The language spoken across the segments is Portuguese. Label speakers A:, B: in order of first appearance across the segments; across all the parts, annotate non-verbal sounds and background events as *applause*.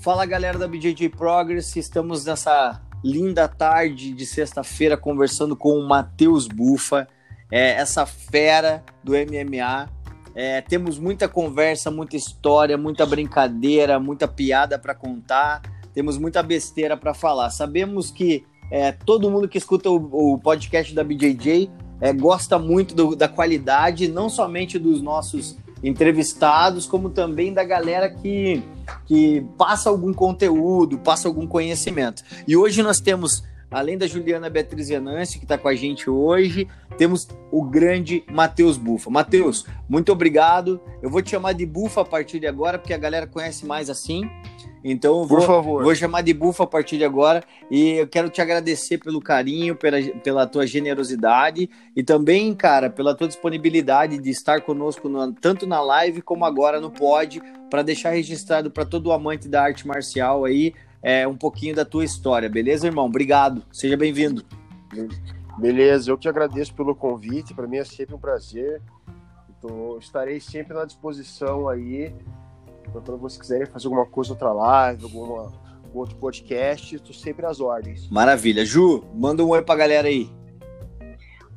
A: Fala galera da BJJ Progress, estamos nessa linda tarde de sexta-feira conversando com o Matheus Bufa, é, essa fera do MMA. É, temos muita conversa, muita história, muita brincadeira, muita piada para contar, temos muita besteira para falar. Sabemos que é, todo mundo que escuta o, o podcast da BJJ é, gosta muito do, da qualidade, não somente dos nossos entrevistados, como também da galera que, que passa algum conteúdo, passa algum conhecimento. E hoje nós temos, além da Juliana Beatriz Venâncio, que está com a gente hoje, temos o grande Matheus Bufa. Matheus, muito obrigado. Eu vou te chamar de Bufa a partir de agora, porque a galera conhece mais assim. Então, vou, vou chamar de Bufa a partir de agora e eu quero te agradecer pelo carinho, pela, pela tua generosidade e também, cara, pela tua disponibilidade de estar conosco no, tanto na live como agora no pod, para deixar registrado para todo amante da arte marcial aí é, um pouquinho da tua história, beleza, irmão? Obrigado, seja bem-vindo.
B: Beleza, eu que agradeço pelo convite, para mim é sempre um prazer. Então, estarei sempre na disposição aí então, quando vocês quiserem fazer alguma coisa, outra live, alguma, algum outro podcast, estou sempre às ordens.
A: Maravilha. Ju, manda um oi pra galera aí.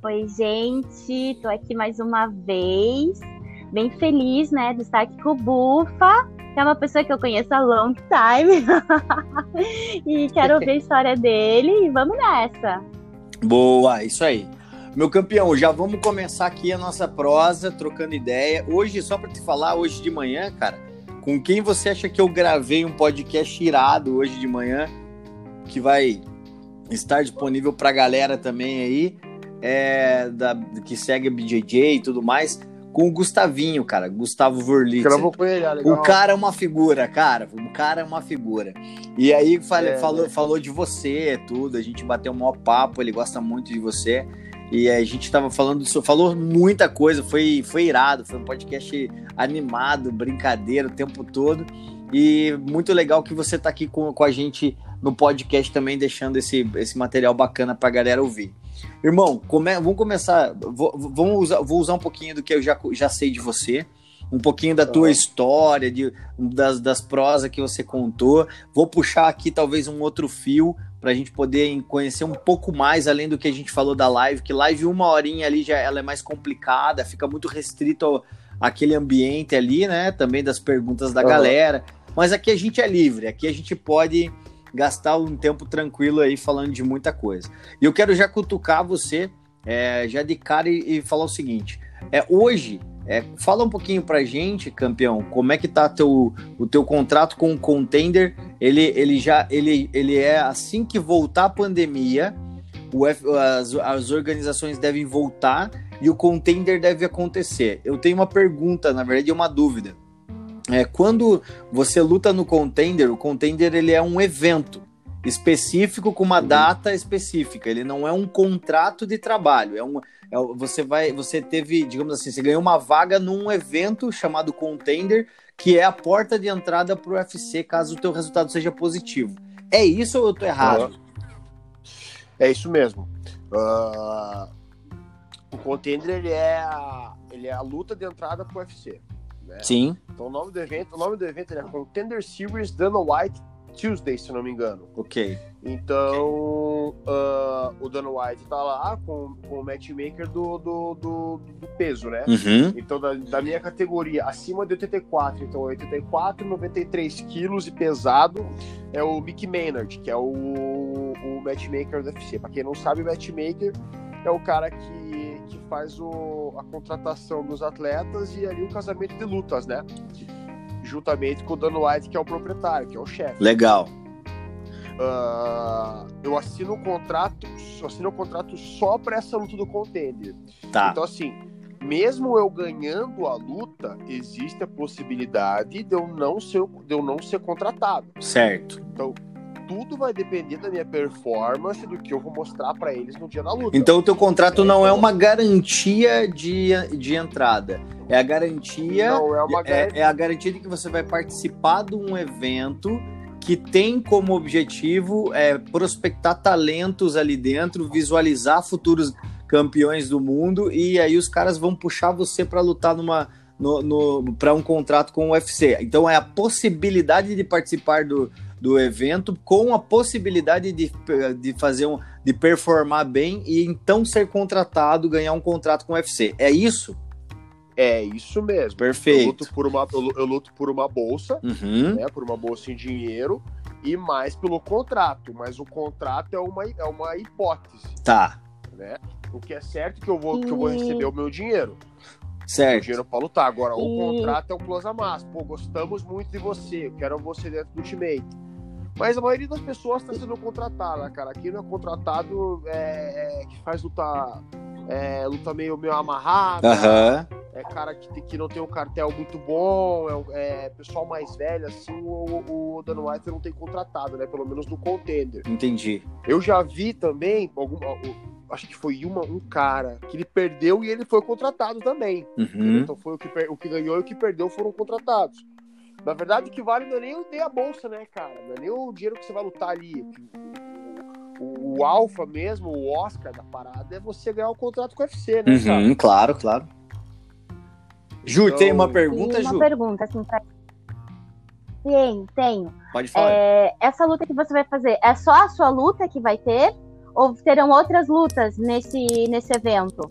C: Oi, gente. Tô aqui mais uma vez. Bem feliz, né, de estar aqui com o Bufa, que é uma pessoa que eu conheço há long time. *laughs* e quero ouvir a história dele e vamos nessa.
A: Boa, isso aí. Meu campeão, já vamos começar aqui a nossa prosa, trocando ideia. Hoje, só para te falar, hoje de manhã, cara, com quem você acha que eu gravei um podcast irado hoje de manhã, que vai estar disponível para a galera também aí, é, da, que segue a BJJ e tudo mais, com o Gustavinho, cara, Gustavo Vorlitz.
B: Ah,
A: o cara é uma figura, cara, o cara é uma figura. E aí falei, é, falou, né? falou de você, tudo, a gente bateu um maior papo, ele gosta muito de você. E a gente estava falando, falou muita coisa, foi, foi irado, foi um podcast animado, brincadeira o tempo todo. E muito legal que você está aqui com, com a gente no podcast também, deixando esse, esse material bacana para a galera ouvir. Irmão, come, vamos começar. Vou, vamos usar, vou usar um pouquinho do que eu já, já sei de você, um pouquinho da tua história, de, das, das prosas que você contou. Vou puxar aqui talvez um outro fio para a gente poder conhecer um pouco mais além do que a gente falou da live, que live uma horinha ali já ela é mais complicada, fica muito restrito ao, àquele ambiente ali, né? Também das perguntas da uhum. galera. Mas aqui a gente é livre, aqui a gente pode gastar um tempo tranquilo aí falando de muita coisa. E eu quero já cutucar você, é, já de cara e, e falar o seguinte: é hoje é, fala um pouquinho pra gente, campeão, como é que tá teu, o teu contrato com o Contender? Ele, ele já ele, ele é assim que voltar a pandemia, o F, as, as organizações devem voltar e o Contender deve acontecer. Eu tenho uma pergunta, na verdade, uma dúvida. É, quando você luta no Contender, o Contender ele é um evento específico com uma uhum. data específica. Ele não é um contrato de trabalho. É um, é, você vai, você teve, digamos assim, você ganhou uma vaga num evento chamado Contender, que é a porta de entrada para o UFC caso o teu resultado seja positivo. É isso ou eu tô errado?
B: É isso mesmo. Uh, o Contender ele é a, ele é a luta de entrada para o UFC. Né?
A: Sim.
B: Então o nome do evento, o nome do evento é Contender Series Dana White Tuesday, se não me engano.
A: Ok.
B: Então, okay. Uh, o Dana White tá lá com, com o matchmaker do, do, do, do peso, né?
A: Uhum.
B: Então, da, da, minha categoria, acima de 84, então 84, 93 quilos e pesado, é o Mickey Maynard, que é o, o matchmaker do UFC. Pra quem não sabe, o matchmaker é o cara que, que faz o, a contratação dos atletas e ali o casamento de lutas, né? Juntamente com o Dan White, que é o proprietário, que é o chefe.
A: Legal.
B: Uh, eu assino um contrato, assino um contrato só para essa luta do contender.
A: Tá.
B: Então assim, mesmo eu ganhando a luta, existe a possibilidade de eu não ser, de eu não ser contratado.
A: Certo.
B: Então tudo vai depender da minha performance, do que eu vou mostrar para eles no dia da luta.
A: Então o teu contrato é, não é uma garantia de, de entrada. É a garantia.
B: Não, é, uma
A: é, é a garantia de que você vai participar de um evento que tem como objetivo é, prospectar talentos ali dentro, visualizar futuros campeões do mundo e aí os caras vão puxar você para lutar numa no, no para um contrato com o UFC. Então é a possibilidade de participar do, do evento com a possibilidade de, de fazer um de performar bem e então ser contratado, ganhar um contrato com o UFC. É isso?
B: É isso mesmo.
A: Perfeito.
B: Eu luto por uma, eu, eu luto por uma bolsa,
A: uhum.
B: né, por uma bolsa em dinheiro e mais pelo contrato. Mas o contrato é uma, é uma hipótese.
A: Tá.
B: Né? O que é certo é que eu vou, que eu vou receber o meu dinheiro.
A: Certo.
B: O dinheiro para lutar. Agora, e... o contrato é um plus a mais. Pô, gostamos muito de você. Eu quero você dentro do Ultimate. Mas a maioria das pessoas está sendo contratada, cara. Aqui não é contratado é, é, que faz luta, é, luta meio, meio amarrada.
A: Uhum.
B: É cara que, que não tem um cartel muito bom. É, é pessoal mais velho, assim, o, o Dan White não tem contratado, né? Pelo menos no contender.
A: Entendi.
B: Eu já vi também, algum, acho que foi uma, um cara que ele perdeu e ele foi contratado também.
A: Uhum.
B: Então foi o que, o que ganhou e o que perdeu foram contratados. Na verdade, o que vale não é nem ter a bolsa, né, cara? Não é nem o dinheiro que você vai lutar ali. O, o alfa mesmo, o Oscar da parada, é você ganhar o um contrato com o UFC, né?
A: Uhum, claro, claro. Ju, então... tem uma pergunta,
C: tem uma
A: Ju?
C: Uma pergunta, assim, pra... Tenho, tenho.
A: Pode falar.
C: É, essa luta que você vai fazer, é só a sua luta que vai ter? Ou terão outras lutas nesse, nesse evento?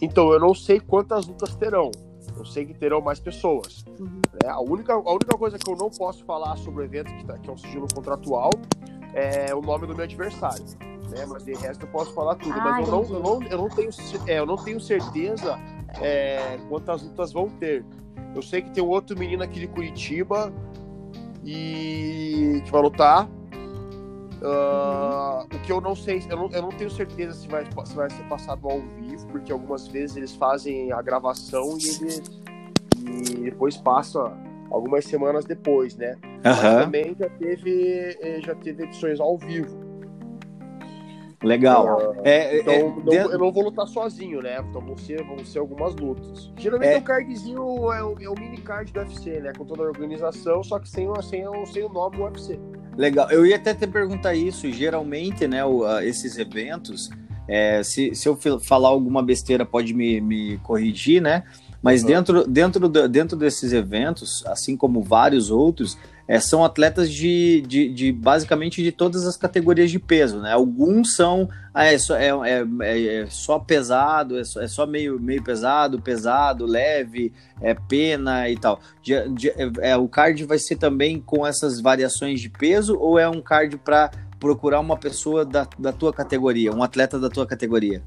B: Então, eu não sei quantas lutas terão. Eu sei que terão mais pessoas. Uhum. É, a, única, a única coisa que eu não posso falar sobre o evento, que, tá, que é um sigilo contratual, é o nome do meu adversário. Né? Mas de resto eu posso falar tudo. Ah, mas eu não, eu, não, eu, não tenho, é, eu não tenho certeza é, quantas lutas vão ter. Eu sei que tem um outro menino aqui de Curitiba e que vai lutar. Uh, o que eu não sei, eu não, eu não tenho certeza se vai, se vai ser passado ao vivo, porque algumas vezes eles fazem a gravação e, eles, e depois passa algumas semanas depois, né?
A: Uhum.
B: Mas também já teve, eh, já teve edições ao vivo.
A: Legal.
B: Uh, é, então, é, não, dentro... eu não vou lutar sozinho, né? Então vão ser, vão ser algumas lutas. Geralmente é... o cardzinho é o, é o mini card do UFC, né? Com toda a organização, só que sem, sem, sem o nome do UFC.
A: Legal. Eu ia até te perguntar isso. Geralmente, né, o, esses eventos, é, se, se eu falar alguma besteira, pode me, me corrigir, né? Mas uhum. dentro, dentro, dentro desses eventos, assim como vários outros, é, são atletas de, de, de, basicamente de todas as categorias de peso, né? Alguns são ah, é, só, é, é, é, só pesado, é só, é só, meio, meio pesado, pesado, leve, é pena e tal. De, de, é, o card vai ser também com essas variações de peso ou é um card para procurar uma pessoa da, da tua categoria, um atleta da tua categoria?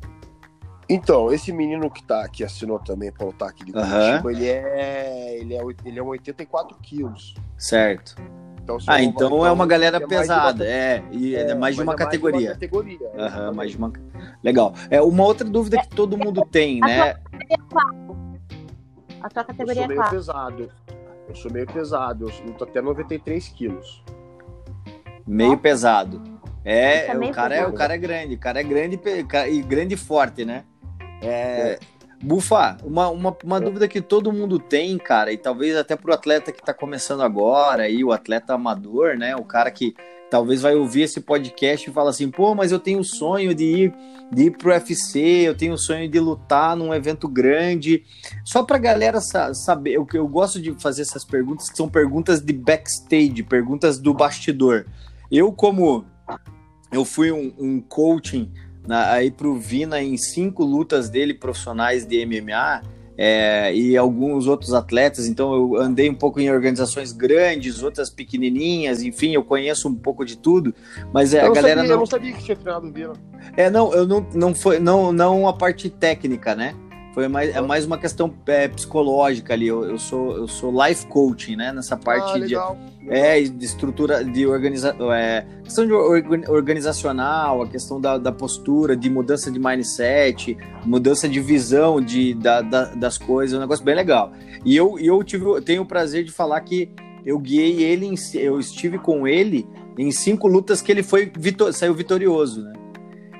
B: Então, esse menino que tá aqui assinou também para lutar aqui de Curitiba, uhum. ele é ele é ele é 84 quilos.
A: Certo. Então, ah, então, é uma galera é pesada, é, e é, é mais de uma categoria.
B: Mais de uma categoria.
A: Uhum, mais de uma... Legal. É uma outra dúvida que todo mundo tem, né?
C: A tua categoria
B: eu sou meio pesado. Eu sou meio pesado, eu luto até 93 quilos.
A: Meio pesado. É, é o cara é, o cara é grande, o cara é grande e grande e forte, né? É, Bufa, uma, uma, uma é. dúvida que todo mundo tem, cara, e talvez até pro atleta que tá começando agora, aí, o atleta amador, né? O cara que talvez vai ouvir esse podcast e fala assim, pô, mas eu tenho o sonho de ir, de ir pro UFC, eu tenho o sonho de lutar num evento grande. Só pra galera saber, eu, eu gosto de fazer essas perguntas, que são perguntas de backstage, perguntas do bastidor. Eu, como eu fui um, um coaching na, aí pro Vina em cinco lutas dele profissionais de MMA é, e alguns outros atletas. Então eu andei um pouco em organizações grandes, outras pequenininhas, enfim, eu conheço um pouco de tudo. Mas é, a galera
B: sabia,
A: não.
B: Eu não sabia que tinha treinado o Vina.
A: É, não, eu não, não foi, não, não a parte técnica, né? Foi mais, é mais uma questão é, psicológica ali. Eu, eu, sou, eu sou life coaching, né? Nessa parte
B: ah, legal,
A: de, legal. É, de estrutura, de organização, é, questão de organizacional, a questão da, da, postura, de mudança de mindset, mudança de visão de, da, da, das coisas, é um negócio bem legal. E eu, eu tive, eu tenho o prazer de falar que eu guiei ele, em, eu estive com ele em cinco lutas que ele foi saiu vitorioso, né?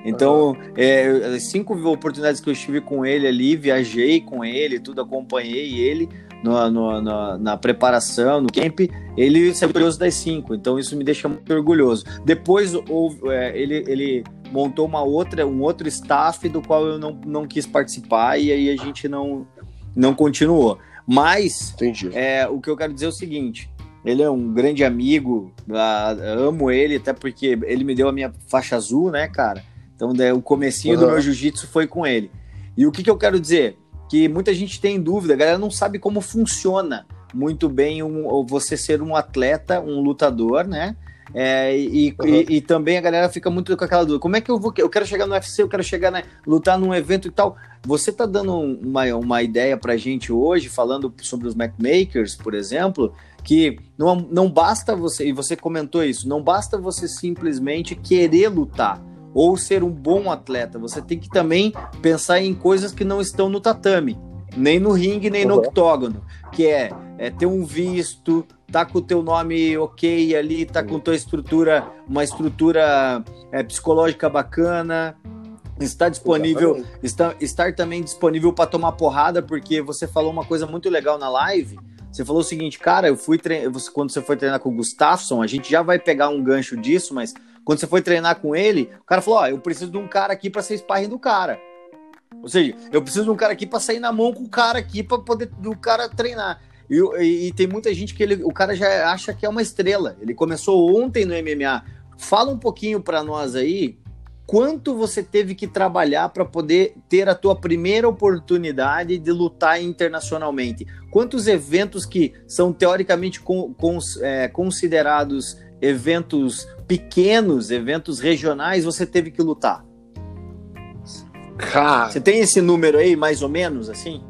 A: Então, é, cinco oportunidades que eu estive com ele ali, viajei com ele, tudo, acompanhei ele no, no, no, na preparação, no camp, ele saiu curioso das cinco, então isso me deixa muito orgulhoso. Depois houve, é, ele, ele montou uma outra, um outro staff do qual eu não, não quis participar e aí a gente não, não continuou. Mas é, o que eu quero dizer é o seguinte: ele é um grande amigo, amo ele, até porque ele me deu a minha faixa azul, né, cara? Então o comecinho uhum. do meu jiu-jitsu foi com ele. E o que, que eu quero dizer? Que muita gente tem dúvida, a galera não sabe como funciona muito bem um, você ser um atleta, um lutador, né? É, e, uhum. e, e, também a galera fica muito com aquela dúvida: como é que eu vou? Eu quero chegar no UFC, eu quero chegar, né, lutar num evento e tal. Você tá dando uma, uma ideia pra gente hoje, falando sobre os Macmakers, por exemplo, que não, não basta você, e você comentou isso, não basta você simplesmente querer lutar ou ser um bom atleta, você tem que também pensar em coisas que não estão no tatame, nem no ringue, nem uhum. no octógono, que é, é ter um visto, tá com o teu nome ok ali, tá com tua estrutura, uma estrutura é, psicológica bacana, está disponível, está, estar também disponível para tomar porrada, porque você falou uma coisa muito legal na live. Você falou o seguinte, cara, eu fui treinar, quando você foi treinar com o Gustafsson, a gente já vai pegar um gancho disso, mas quando você foi treinar com ele, o cara falou: Ó, oh, eu preciso de um cara aqui para ser sparring do cara. Ou seja, eu preciso de um cara aqui para sair na mão com o cara aqui para poder do cara treinar. E, e, e, tem muita gente que ele, o cara já acha que é uma estrela. Ele começou ontem no MMA. Fala um pouquinho para nós aí quanto você teve que trabalhar para poder ter a tua primeira oportunidade de lutar internacionalmente. Quantos eventos que são teoricamente con, con, é, considerados eventos pequenos, eventos regionais, você teve que lutar? Cara, você tem esse número aí, mais ou menos, assim?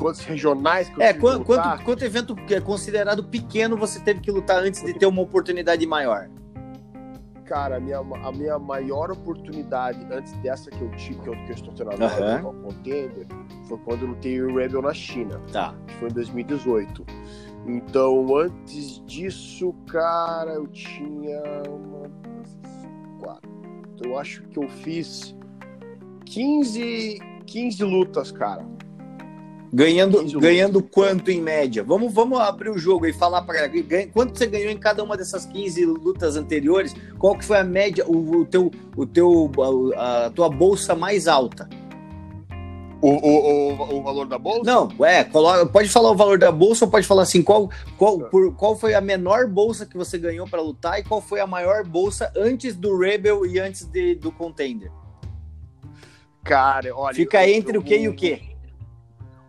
B: quantos regionais que
A: É, quanto, quanto, quanto, evento é considerado pequeno você teve que lutar antes de ter uma oportunidade maior?
B: Cara, a minha, a minha maior oportunidade antes dessa que eu tive, que eu, que eu estou tendo agora uhum. contender, foi quando eu lutei o Rebel na China.
A: Tá.
B: Que foi em 2018. Então, antes disso, cara, eu tinha uma, quatro. Eu acho que eu fiz 15, 15 lutas, cara.
A: Ganhando, ganhando quanto em média? Vamos, vamos abrir o jogo e falar para quanto você ganhou em cada uma dessas 15 lutas anteriores? Qual que foi a média, o, o teu, o teu, a, a, tua bolsa mais alta?
B: O, o, o, o valor da bolsa?
A: Não, é, coloca, pode falar o valor da bolsa ou pode falar assim, qual, qual, por, qual foi a menor bolsa que você ganhou para lutar e qual foi a maior bolsa antes do Rebel e antes de, do Contender?
B: Cara, olha.
A: Fica eu, entre eu, o que e o que?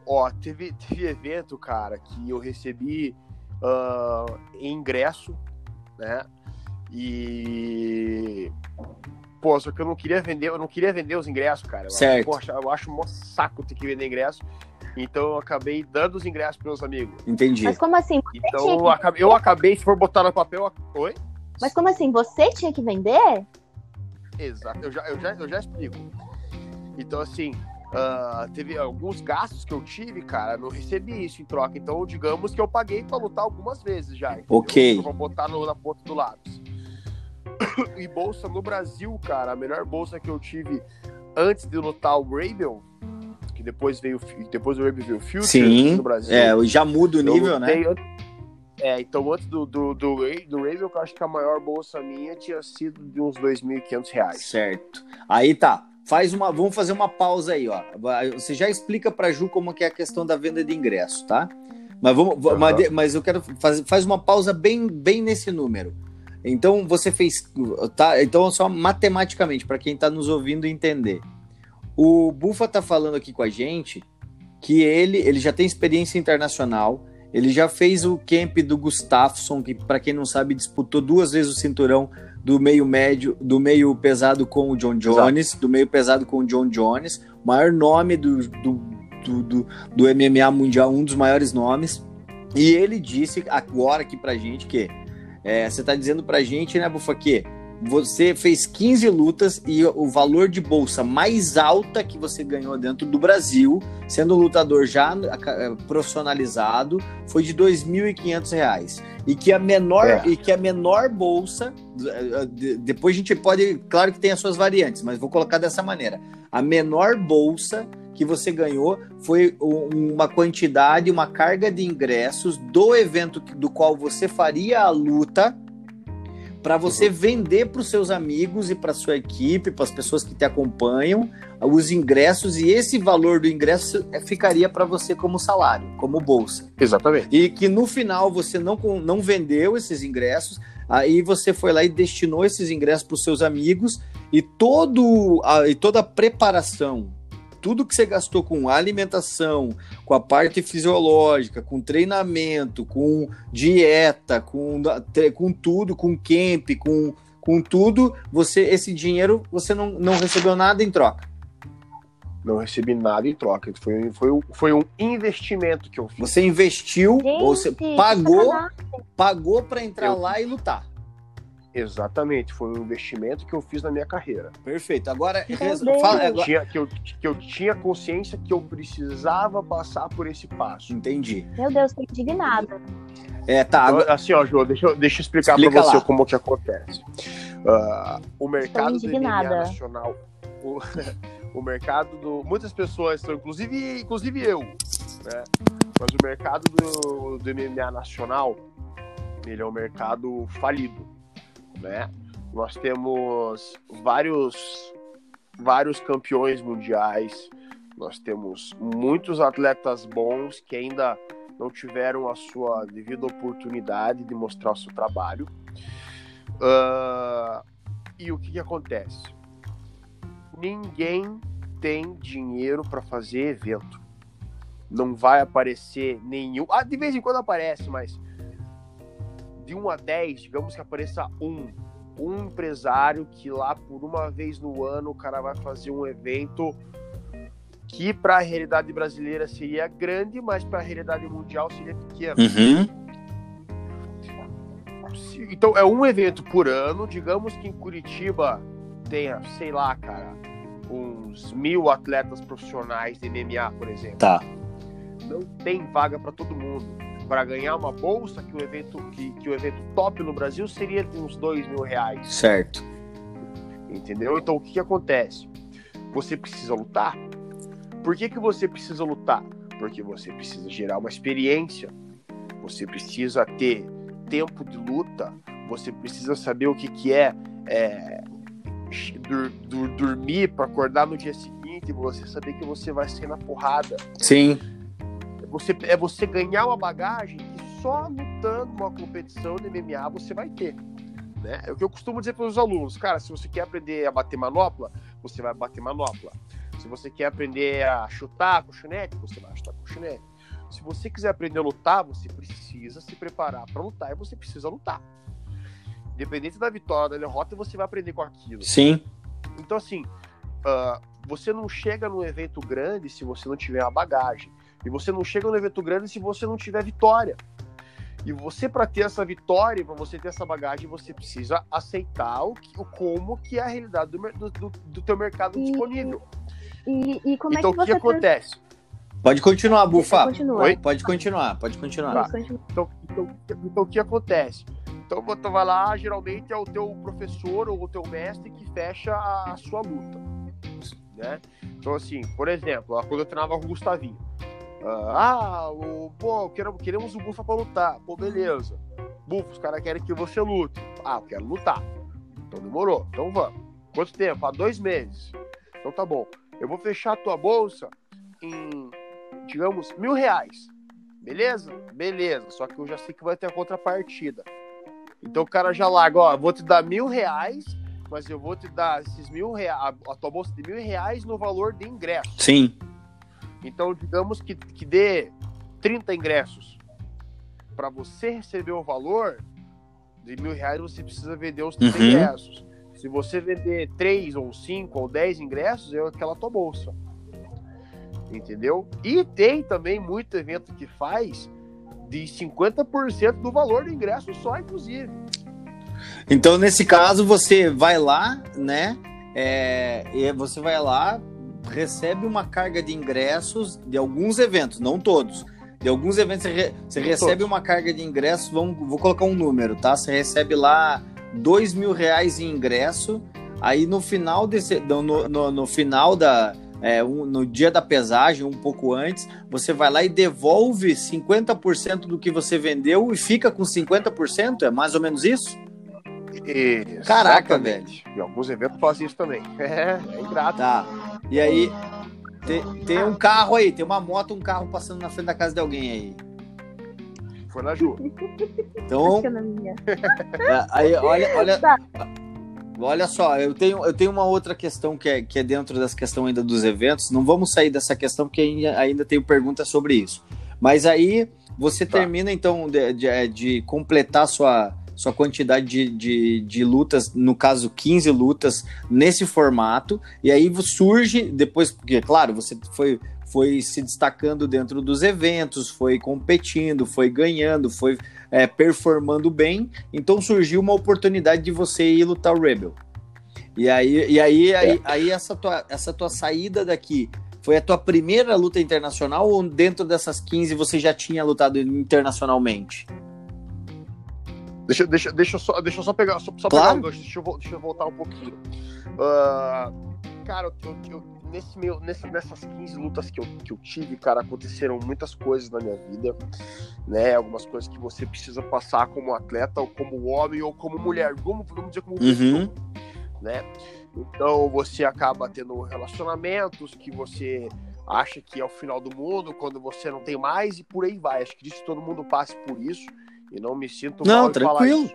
B: Ó, teve, teve evento, cara, que eu recebi uh, ingresso, né? E. Pô, só que eu não queria vender, eu não queria vender os ingressos, cara.
A: Certo.
B: Poxa, eu acho um saco ter que vender ingresso. Então eu acabei dando os ingressos para meus amigos.
A: Entendi.
C: Mas como assim?
B: então eu acabei, eu acabei, se for botar no papel. Oi?
C: Mas como assim? Você tinha que vender?
B: Exato, eu já, eu já, eu já explico. Então, assim, Uh, teve alguns gastos que eu tive, cara, não recebi isso em troca. Então, digamos que eu paguei para lutar algumas vezes já. Entendeu?
A: Ok.
B: Eu vou botar no, na ponta do lápis. *coughs* e bolsa no Brasil, cara, a melhor bolsa que eu tive antes de lutar o Rabel, que depois veio depois o Rabel veio o Future
A: Sim, no Brasil. É, já muda o nível, né?
B: É, então antes do, do, do, do Rabel, eu acho que a maior bolsa minha tinha sido de uns 2.500 reais.
A: Certo. Aí tá faz uma, vamos fazer uma pausa aí, ó. Você já explica para Ju como que é a questão da venda de ingresso, tá? Mas vamos, uhum. mas, mas, eu quero fazer faz uma pausa bem, bem nesse número. Então você fez, tá? Então só matematicamente para quem está nos ouvindo entender. O Bufa tá falando aqui com a gente que ele, ele já tem experiência internacional. Ele já fez o camp do Gustafsson, que para quem não sabe disputou duas vezes o cinturão do meio médio, do meio pesado com o John Jones, Exato. do meio pesado com o John Jones, maior nome do, do, do, do, do MMA mundial, um dos maiores nomes. E ele disse agora aqui pra gente que é, você tá dizendo pra gente, né, Bufa, que você fez 15 lutas e o valor de bolsa mais alta que você ganhou dentro do Brasil, sendo um lutador já é, profissionalizado, foi de R$ 2.500 e que a menor é. e que a menor bolsa é, depois a gente pode, claro que tem as suas variantes, mas vou colocar dessa maneira. A menor bolsa que você ganhou foi uma quantidade, uma carga de ingressos do evento do qual você faria a luta para você uhum. vender para os seus amigos e para sua equipe, para as pessoas que te acompanham, os ingressos e esse valor do ingresso é, ficaria para você como salário, como bolsa.
B: Exatamente.
A: E que no final você não, não vendeu esses ingressos, aí você foi lá e destinou esses ingressos para os seus amigos e, todo a, e toda a preparação tudo que você gastou com alimentação, com a parte fisiológica, com treinamento, com dieta, com, com tudo, com camp, com, com tudo, você esse dinheiro você não, não recebeu nada em troca.
B: Não recebi nada em troca. Foi, foi, foi um investimento que eu fiz.
A: Você investiu, Gente, você pagou, pagou para entrar eu... lá e lutar.
B: Exatamente, foi um investimento que eu fiz na minha carreira.
A: Perfeito. Agora,
B: fala, agora... Tinha, que, eu, que eu tinha consciência que eu precisava passar por esse passo.
A: Entendi.
C: Meu Deus, tô indignada.
A: É, tá.
B: Então, agora... Assim, ó, Jô, deixa, eu, deixa eu explicar para você lá. como que acontece. Uh, o mercado do MMA nacional, o, *laughs* o mercado do. Muitas pessoas estão, inclusive, inclusive eu, né? Mas o mercado do, do MMA nacional, ele é um mercado falido né? Nós temos vários vários campeões mundiais, nós temos muitos atletas bons que ainda não tiveram a sua devida oportunidade de mostrar o seu trabalho. Uh, e o que, que acontece? Ninguém tem dinheiro para fazer evento. Não vai aparecer nenhum. Ah, de vez em quando aparece, mas de 1 a 10, digamos que apareça um, um empresário que lá por uma vez no ano o cara vai fazer um evento que para a realidade brasileira seria grande, mas para a realidade mundial seria pequeno.
A: Uhum.
B: Então é um evento por ano, digamos que em Curitiba tenha, sei lá, cara, uns mil atletas profissionais de MMA, por exemplo.
A: Tá.
B: Não tem vaga para todo mundo para ganhar uma bolsa que o evento que, que o evento top no Brasil seria de uns dois mil reais.
A: Certo.
B: Entendeu? Então o que, que acontece? Você precisa lutar. Por que, que você precisa lutar? Porque você precisa gerar uma experiência. Você precisa ter tempo de luta. Você precisa saber o que, que é, é dur, dur, dormir para acordar no dia seguinte. Você saber que você vai ser na porrada.
A: Sim
B: você, é você ganhar uma bagagem que só lutando uma competição de MMA você vai ter. Né? É o que eu costumo dizer para os alunos, cara, se você quer aprender a bater manopla, você vai bater manopla. Se você quer aprender a chutar colchonete, você vai chutar colchonete. Se você quiser aprender a lutar, você precisa se preparar para lutar e você precisa lutar. Independente da vitória, da derrota, você vai aprender com aquilo.
A: Sim.
B: Então, assim, uh, você não chega num evento grande se você não tiver a bagagem. E você não chega no evento grande se você não tiver vitória. E você, para ter essa vitória, para você ter essa bagagem, você precisa aceitar o, que, o como que é a realidade do, do, do teu mercado
C: e,
B: disponível.
C: E, e como
B: então,
C: é que
B: o que acontece?
A: Pode continuar, Bufa. Oi? Pode continuar, pode continuar.
B: Tá. Então, então, então, o que acontece? Então, você vai lá, geralmente é o teu professor ou o teu mestre que fecha a sua luta. Né? Então, assim, por exemplo, quando eu treinava com o Gustavinho, ah, o, pô, queremos, queremos o Bufa pra lutar. Pô, beleza. Bufa, os caras querem que você lute. Ah, eu quero lutar. Então demorou. Então vamos. Quanto tempo? Há dois meses. Então tá bom. Eu vou fechar a tua bolsa em, digamos, mil reais. Beleza? Beleza. Só que eu já sei que vai ter a contrapartida. Então o cara já larga, ó, vou te dar mil reais, mas eu vou te dar esses mil reais, a tua bolsa de mil reais no valor de ingresso.
A: Sim.
B: Então, digamos que, que dê 30 ingressos. Para você receber o valor de mil reais, você precisa vender os 30 uhum. ingressos. Se você vender 3 ou 5 ou 10 ingressos, é aquela tua bolsa. Entendeu? E tem também muito evento que faz de 50% do valor do ingresso só, inclusive.
A: Então, nesse caso, você vai lá, né? É, você vai lá, recebe uma carga de ingressos de alguns eventos, não todos. De alguns eventos você, re, você recebe todos. uma carga de ingressos, vamos, vou colocar um número, tá? Você recebe lá dois mil reais em ingresso, aí no final desse, no, no, no final da, é, um, no dia da pesagem, um pouco antes, você vai lá e devolve 50% do que você vendeu e fica com 50%? É mais ou menos isso? Caraca, velho.
B: E alguns eventos fazem isso também. *laughs* É, é ingrato.
A: Tá. E aí, tem, tem um carro aí, tem uma moto, um carro passando na frente da casa de alguém aí.
B: Foi na Ju.
A: Então,
C: é
A: é, aí, olha, olha,
C: Tá.
A: olha só, eu tenho, eu tenho uma outra questão que é, que é dentro dessa questão ainda dos eventos. Não vamos sair dessa questão porque ainda, ainda tenho perguntas sobre isso. Mas aí você
B: Tá.
A: termina então de, de, de completar sua, sua quantidade de, de, de lutas, no caso 15 lutas, nesse formato, e aí surge depois, porque, claro, você foi, foi se destacando dentro dos eventos, foi competindo, foi ganhando, foi é, performando bem, então surgiu uma oportunidade de você ir lutar o Rebel. E aí, e aí, aí, aí essa, tua, essa tua saída daqui foi a tua primeira luta internacional ou dentro dessas 15 você já tinha lutado internacionalmente?
B: Deixa, deixa, deixa, eu só, deixa eu só pegar, só, só
A: Claro.
B: pegar um gancho, deixa eu, deixa eu voltar um pouquinho. Ah, cara, eu, eu- nesse meu, nesse, nessas 15 lutas que eu, que eu tive, cara, aconteceram muitas coisas na minha vida, né? Algumas coisas que você precisa passar como atleta, ou como homem, ou como mulher, como, vamos dizer, como
A: Uhum.
B: pessoa, né? Então você acaba tendo relacionamentos que você acha que é o final do mundo, quando você não tem mais, e por aí vai. Acho que disso todo mundo passe por isso, e não me sinto
A: Não,
B: mal falar
A: tranquilo.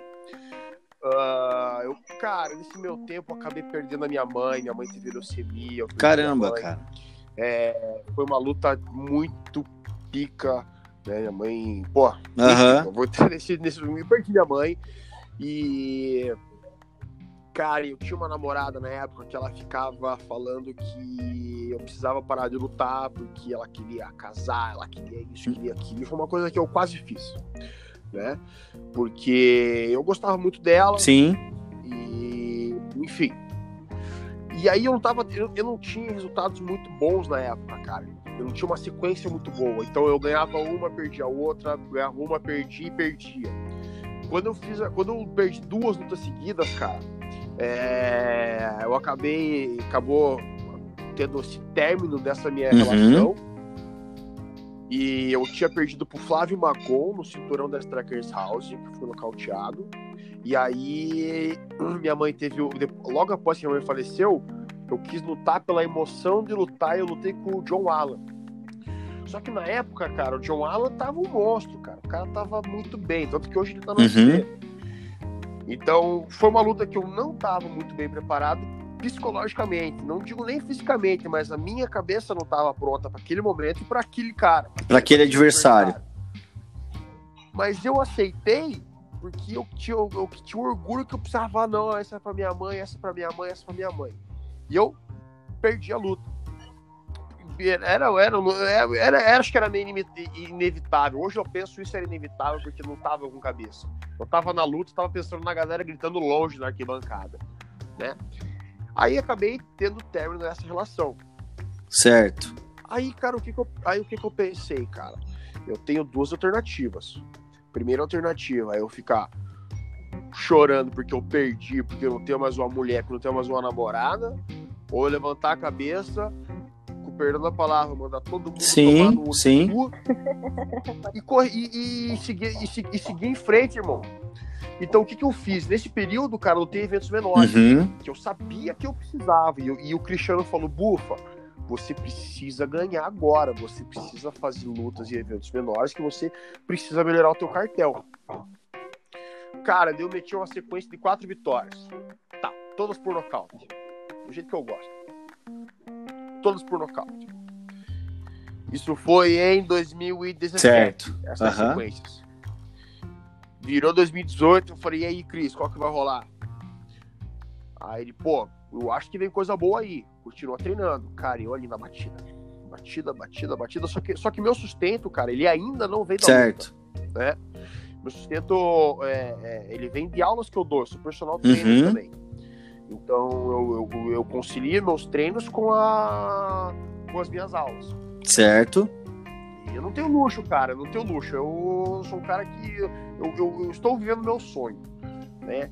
B: Ah, eu, cara, nesse meu tempo eu acabei perdendo a minha mãe, minha mãe teve leucemia.
A: Caramba, cara.
B: É, foi uma luta muito pica, né? Minha mãe, pô, eu vou entrar *laughs* nesse, nesse eu perdi minha mãe e cara, eu tinha uma namorada na época que ela ficava falando que eu precisava parar de lutar porque ela queria casar, ela queria isso, queria aquilo. Foi uma coisa que eu quase fiz, né? Porque eu gostava muito dela
A: Sim.
B: e enfim. E aí eu não tava, eu, eu não tinha resultados muito bons na época, cara. Eu não tinha uma sequência muito boa. Então eu ganhava uma, perdia a outra, ganhava uma, perdia e perdia. Quando eu fiz, quando eu perdi duas lutas seguidas, cara, é, eu acabei, acabou tendo esse término dessa minha
A: Uhum.
B: relação. E eu tinha perdido pro Flávio Magon no cinturão da Strikers House, que foi nocauteado. E aí, *clears throat* minha mãe teve. Logo após que minha mãe faleceu, eu quis lutar pela emoção de lutar e eu lutei com o John Allen. Só que na época, cara, o John Allen tava um monstro, cara. O cara tava muito bem, tanto que hoje ele tá no
A: Uhum.
B: Então, foi uma luta que eu não tava muito bem preparado psicologicamente. Não digo nem fisicamente, mas a minha cabeça não tava pronta para aquele momento e para aquele cara.
A: Pra aquele adversário.
B: Mas eu aceitei porque eu tinha, eu, eu tinha um orgulho que eu precisava falar, não, essa é pra minha mãe, essa é pra minha mãe, essa é pra minha mãe. E eu perdi a luta. Era, era, era, era, era- acho que era meio inevitável. Hoje eu penso isso era inevitável porque não tava com cabeça. Eu tava na luta, tava pensando na galera gritando longe na arquibancada, né? Aí acabei tendo término dessa relação.
A: Certo.
B: Aí, cara, o que que eu, aí o que que eu pensei, cara? Eu tenho duas alternativas. Primeira alternativa é eu ficar chorando porque eu perdi, porque eu não tenho mais uma mulher, porque eu não tenho mais uma namorada, ou levantar a cabeça, perdão da palavra, mandar todo mundo
A: Sim,
B: no
A: sim.
B: cu e, correr, e, e seguir, e, e seguir em frente, irmão. Então, o que, que eu fiz? Nesse período, cara, eu tenho eventos menores
A: Uhum.
B: que eu sabia que eu precisava. E, eu- e o Cristiano falou: Bufa, você precisa ganhar agora. Você precisa fazer lutas e eventos menores que você precisa melhorar o teu cartel. Cara, eu meti uma sequência de quatro vitórias. Tá, todas por nocaute. Do jeito que eu gosto. Todas por nocaute. Isso foi em 2017
A: Certo.
B: essas
A: Aham.
B: sequências. Virou 2018, eu falei, e aí, Cris, qual que vai rolar? Aí ele, pô, eu acho que vem coisa boa aí. Continua treinando. Cara, e eu ali na batida. Batida, batida, batida. Só que, só que meu sustento, cara, ele ainda não vem da
A: Certo.
B: luta, né? Meu sustento, é, é, ele vem de aulas que eu dou. Sou personal trainer
A: Uhum.
B: também. Então, eu, eu, eu concilio meus treinos com, a, com as minhas aulas.
A: Certo.
B: E eu não tenho luxo, cara, eu não tenho luxo. Eu sou um cara que eu, eu- eu estou vivendo meu sonho, né?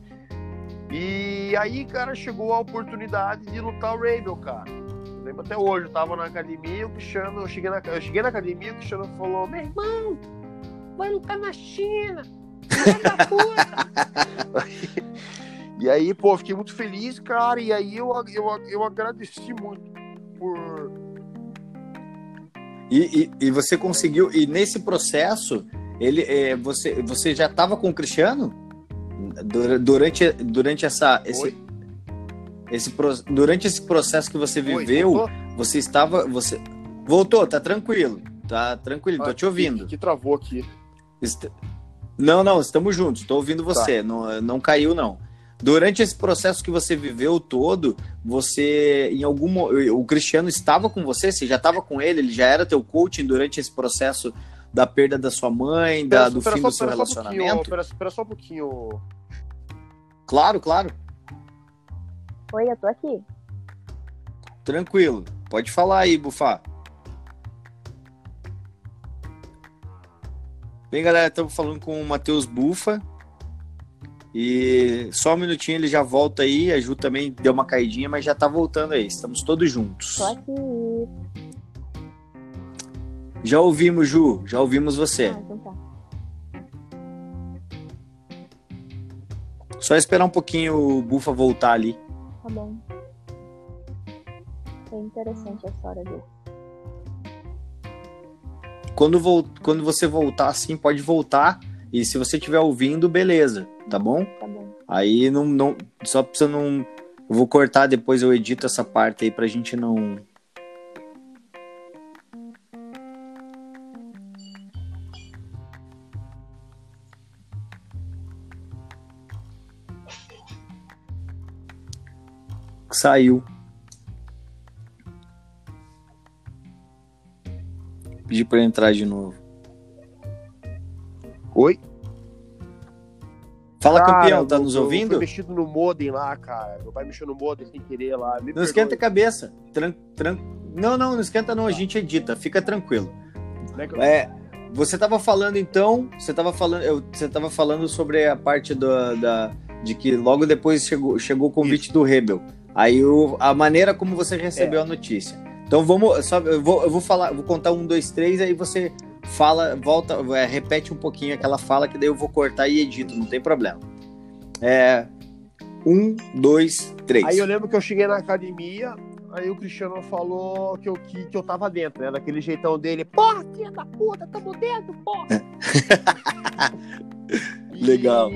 B: E aí, cara, chegou a oportunidade de lutar o Rabel, cara. Eu lembro até hoje, eu tava na academia, o Cristiano, eu cheguei na, eu cheguei na academia, o Cristiano falou: "Meu irmão, vai lutar na China". filha da puta." E aí, pô, fiquei muito feliz, cara. E aí eu, eu, eu agradeci muito por.
A: E, e, e você conseguiu. E nesse processo, ele, é, você, você já estava com o Cristiano? Durante, durante essa. Esse, esse, durante esse processo que você viveu, Oi, você estava. Você, voltou, tá tranquilo. Tá tranquilo, ah, tô te ouvindo.
B: Que, que travou aqui.
A: Não, não, estamos juntos, estou ouvindo você. Tá. Não, não caiu, não. Durante esse processo que você viveu todo, você em algum o Cristiano estava com você? Você já estava com ele? Ele já era teu coaching durante esse processo da perda da sua mãe, da, do fim só, do seu relacionamento?
B: Espera um, só um pouquinho.
A: Claro, claro.
C: Oi, eu tô aqui.
A: Tranquilo. Pode falar aí, Bufá. Bem, galera, estamos falando com o Matheus Bufa. E só um minutinho ele já volta aí. A Ju também deu uma caidinha, mas já tá voltando aí. Estamos todos juntos.
C: Tô aqui.
A: Já ouvimos, Ju. Já ouvimos você. Ah, então tá. Só esperar um pouquinho o Bufa voltar ali.
C: Tá bom. É interessante a história dele.
A: Quando, vo quando você voltar, assim, pode voltar. E se você estiver ouvindo, beleza, tá bom?
C: Tá bom.
A: Aí não, não. Só pra você não. Eu vou cortar depois, eu edito essa parte aí pra gente não. Saiu. Pedi para entrar de novo.
B: Oi?
A: Fala, cara, campeão, tá nos ouvindo? Eu
B: fui mexido no modem lá, cara. Meu pai mexeu no modem sem querer lá. Me
A: não perdoe. esquenta a cabeça. Tran, tran... Não, não, não esquenta não, a gente edita, fica tranquilo. É, você tava falando então, você tava falando, eu, você tava falando sobre a parte do, da, de que logo depois chegou, chegou o convite Isso. do Rebel. Aí o, a maneira como você recebeu é. a notícia. Então vamos, só, eu vou, eu vou falar, vou contar um, dois, três, aí você fala, volta, é, repete um pouquinho aquela fala que daí eu vou cortar e edito, não tem problema. É, um, dois, três.
B: Aí eu lembro que eu cheguei na academia, aí o Cristiano falou que eu, que, que eu tava dentro, né? Daquele jeitão dele, porra, filha da puta, tamo dentro, porra! *laughs*
A: Legal.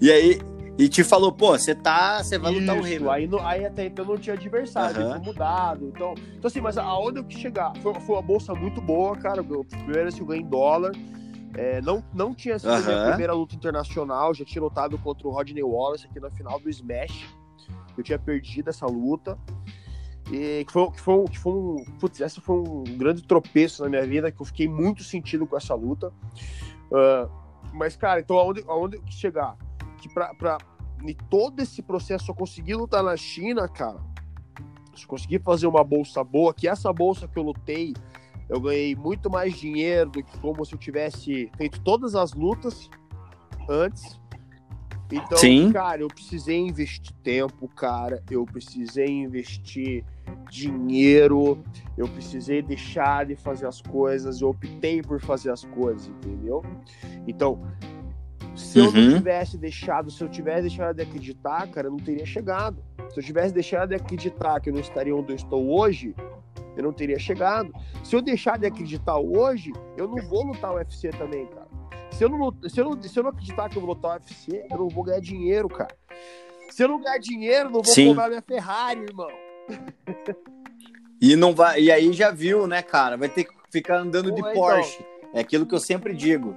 A: E aí, e te falou, pô, você tá. Você vai
B: Isso,
A: lutar o rei.
B: Aí, aí até então não tinha adversário, uhum. foi mudado. Então, então, assim, mas aonde eu quis chegar? Foi, foi uma bolsa muito boa, cara. Eu, primeiro assim, eu ganhei em dólar. É, não, não tinha sido uhum. a minha primeira luta internacional, já tinha lutado contra o Rodney Wallace aqui na final do Smash. Eu tinha perdido essa luta. E que foi, que foi, que foi um. Putz, essa foi um grande tropeço na minha vida, que eu fiquei muito sentido com essa luta. Uh, mas, cara, então aonde, aonde chegar? Que pra, pra em todo esse processo eu consegui lutar na China, cara. Eu consegui fazer uma bolsa boa, que essa bolsa que eu lutei, eu ganhei muito mais dinheiro do que como se eu tivesse feito todas as lutas antes. Então, Sim. cara, eu precisei investir tempo, cara. Eu precisei investir dinheiro. Eu precisei deixar de fazer as coisas. Eu optei por fazer as coisas, entendeu? Então, se eu não uhum. tivesse deixado, se eu tivesse deixado de acreditar, cara, eu não teria chegado. Se eu tivesse deixado de acreditar que eu não estaria onde eu estou hoje, eu não teria chegado. Se eu deixar de acreditar hoje, eu não vou lutar o UFC também, cara. Se eu não, se eu não, se eu não acreditar que eu vou lutar o UFC, eu não vou ganhar dinheiro, cara. Se eu não ganhar dinheiro, não vou Sim. comprar minha Ferrari, irmão.
A: E não vai, e aí já viu, né, cara? Vai ter que ficar andando Pô, de então. Porsche. É aquilo que eu sempre digo.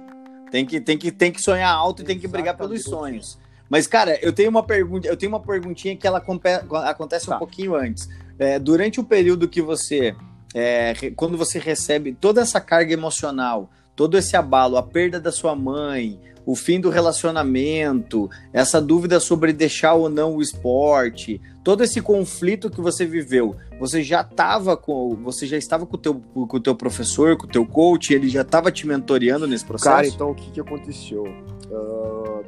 A: Tem que, tem que, tem que sonhar alto e tem que brigar pelos sonhos. Mas, cara, eu tenho uma pergunta, eu tenho uma perguntinha que ela acontece tá. um pouquinho antes. É, durante o período que você. É, quando você recebe toda essa carga emocional, todo esse abalo, a perda da sua mãe, o fim do relacionamento, essa dúvida sobre deixar ou não o esporte, todo esse conflito que você viveu, você já estava com, você já estava com o teu, com o teu professor, com o teu coach, ele já estava te mentoreando nesse processo?
B: Cara, então o que que aconteceu? Uh,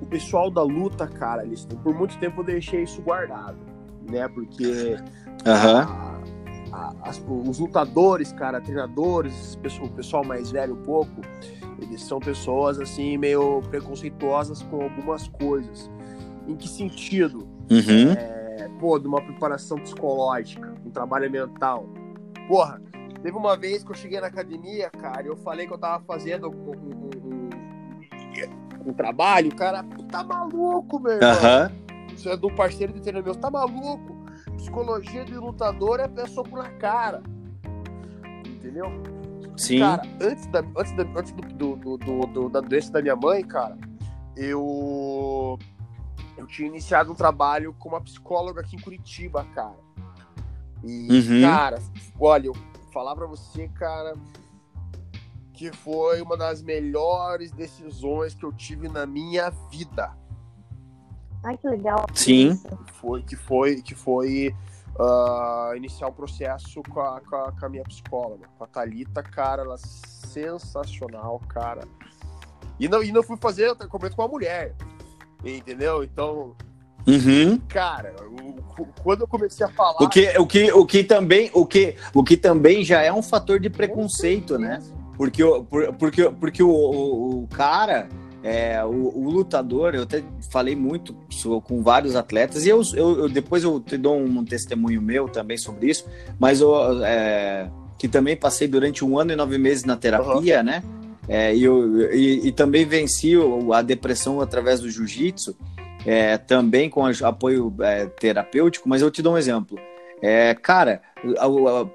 B: o pessoal da luta, cara, eles, por muito tempo eu deixei isso guardado, né? Porque
A: a,
B: a, as, os lutadores, cara, treinadores, pessoal, o pessoal mais velho um pouco, eles são pessoas assim meio preconceituosas com algumas coisas. Em que sentido?
A: Uhum.
B: É, pô, de uma preparação psicológica, um trabalho mental. Porra, teve uma vez que eu cheguei na academia, cara, e eu falei que eu tava fazendo um, um, um, um trabalho, o cara, tá maluco, meu irmão.
A: Uhum.
B: Isso é do parceiro de treino meu, tá maluco? Psicologia de lutador é pessoa por na cara. Entendeu?
A: Sim.
B: Cara, antes, da, antes, da, antes do, do, do, do, da doença da minha mãe, cara, eu eu tinha iniciado um trabalho com uma psicóloga aqui em Curitiba, cara. E,
A: Uhum.
B: cara, olha, eu vou falar pra você, cara, que foi uma das melhores decisões que eu tive na minha vida.
C: Ai, que legal.
A: Sim.
B: Foi, que foi, que foi ah, iniciar um processo com a, com, a, com a minha psicóloga, com a Thalita, cara, ela é sensacional, cara. E não, e não fui fazer tratamento com uma mulher, entendeu? Então,
A: Uhum.
B: cara, o- quando eu comecei a falar.
A: O que, o, que, o, que também, o, que, o que também já é um fator de preconceito, né? Porque, o- por- porque, porque o, o, o cara, é, o, o lutador, eu até falei muito com vários atletas, e eu, eu, eu- depois eu te dou um, testemunho meu também sobre isso, mas eu, é, que também passei durante um ano e nove meses na terapia, né? É, e, eu, e, e também venci a depressão através do jiu-jitsu, é, também com apoio é, terapêutico, mas eu te dou um exemplo. É, cara,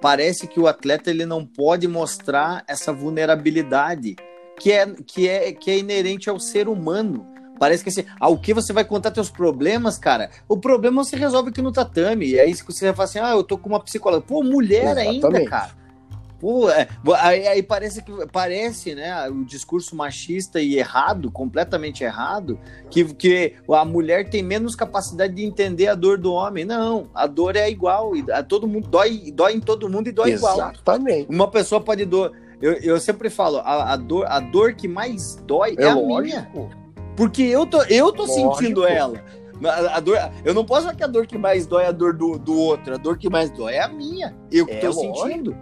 A: parece que o atleta ele não pode mostrar essa vulnerabilidade que é, que é, que é inerente ao ser humano. Parece que assim, ah, o que você vai contar teus problemas, cara? O problema você resolve aqui no tatame. E aí você vai falar assim, ah, eu tô com uma psicóloga. Pô, mulher ainda,
B: Exatamente.
A: cara. Pô, é, aí, aí parece que parece, né, o discurso machista e errado, completamente errado, que, que a mulher tem menos capacidade de entender a dor do homem. Não, a dor é igual, a todo mundo dói, dói em todo mundo e dói igual.
B: Exatamente.
A: Uma pessoa pode dor. Eu, eu sempre falo, a, a dor, a dor que mais dói é,
B: É,
A: a minha. Porque eu tô, eu tô
B: Lógico.
A: sentindo ela. A, a dor, eu não posso falar que a dor que mais dói é a dor do, do outro. A dor que mais dói é a minha. Eu que
B: É
A: tô
B: lógico.
A: sentindo.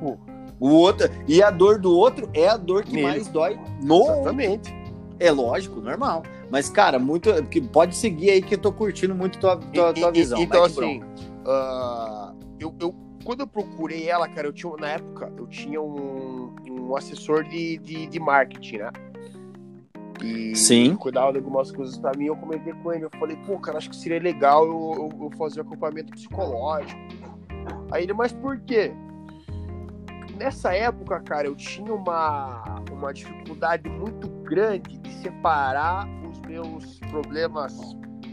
A: O outro, e a dor do outro é a dor que mais dói no.
B: Exatamente.
A: É lógico, normal. Mas, cara, muito. Pode seguir aí que eu tô curtindo muito tua, tua, tua
B: E- e-
A: visão.
B: Então,
A: Mete
B: assim, ah, eu, eu- quando eu procurei ela, cara, eu tinha, na época, eu tinha um, um assessor de, de, de marketing, né? E
A: Sim.
B: cuidava de algumas coisas pra mim, eu comentei com ele, eu falei, pô, cara, acho que seria legal eu, eu, eu fazer um acompanhamento psicológico. Aí ele, mas por quê? Nessa época, cara, eu tinha uma, uma dificuldade muito grande de separar os meus problemas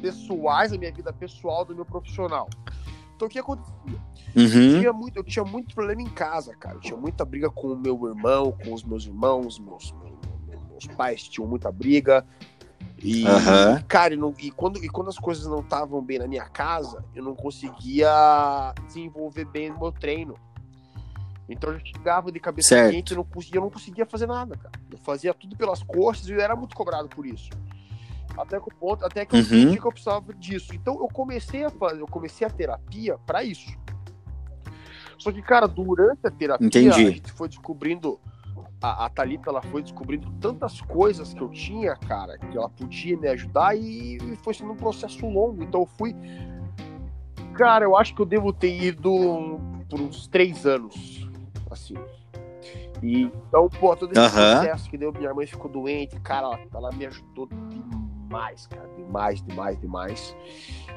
B: pessoais, a minha vida pessoal do meu profissional. Então o que acontecia?
A: Uhum.
B: Tinha muito, eu tinha muito problema em casa, cara. Eu tinha muita briga com o meu irmão, com os meus irmãos, meus, meus, pais tinham muita briga. E,
A: Aham.
B: cara, e, não- e quando, e quando as coisas não estavam bem na minha casa, eu não conseguia desenvolver bem o meu treino. Então eu chegava de cabeça
A: Certo.
B: quente e não conseguia, eu não conseguia fazer nada, cara. Eu fazia tudo pelas costas e eu era muito cobrado por isso. Até que o ponto, até que eu
A: Uhum.
B: senti que eu precisava disso. Então eu comecei a fazer, eu comecei a terapia pra isso. Só que, cara, durante a terapia,
A: Entendi.
B: a gente foi descobrindo. A, a Thalita, ela foi descobrindo tantas coisas que eu tinha, cara, que ela podia me ajudar e, e foi sendo um processo longo. Então eu fui. Cara, eu acho que eu devo ter ido por uns três anos, assim. E, então, pô, todo esse
A: Aham.
B: processo que deu, minha mãe ficou doente, cara, ela, ela me ajudou demais, cara, demais, demais, demais.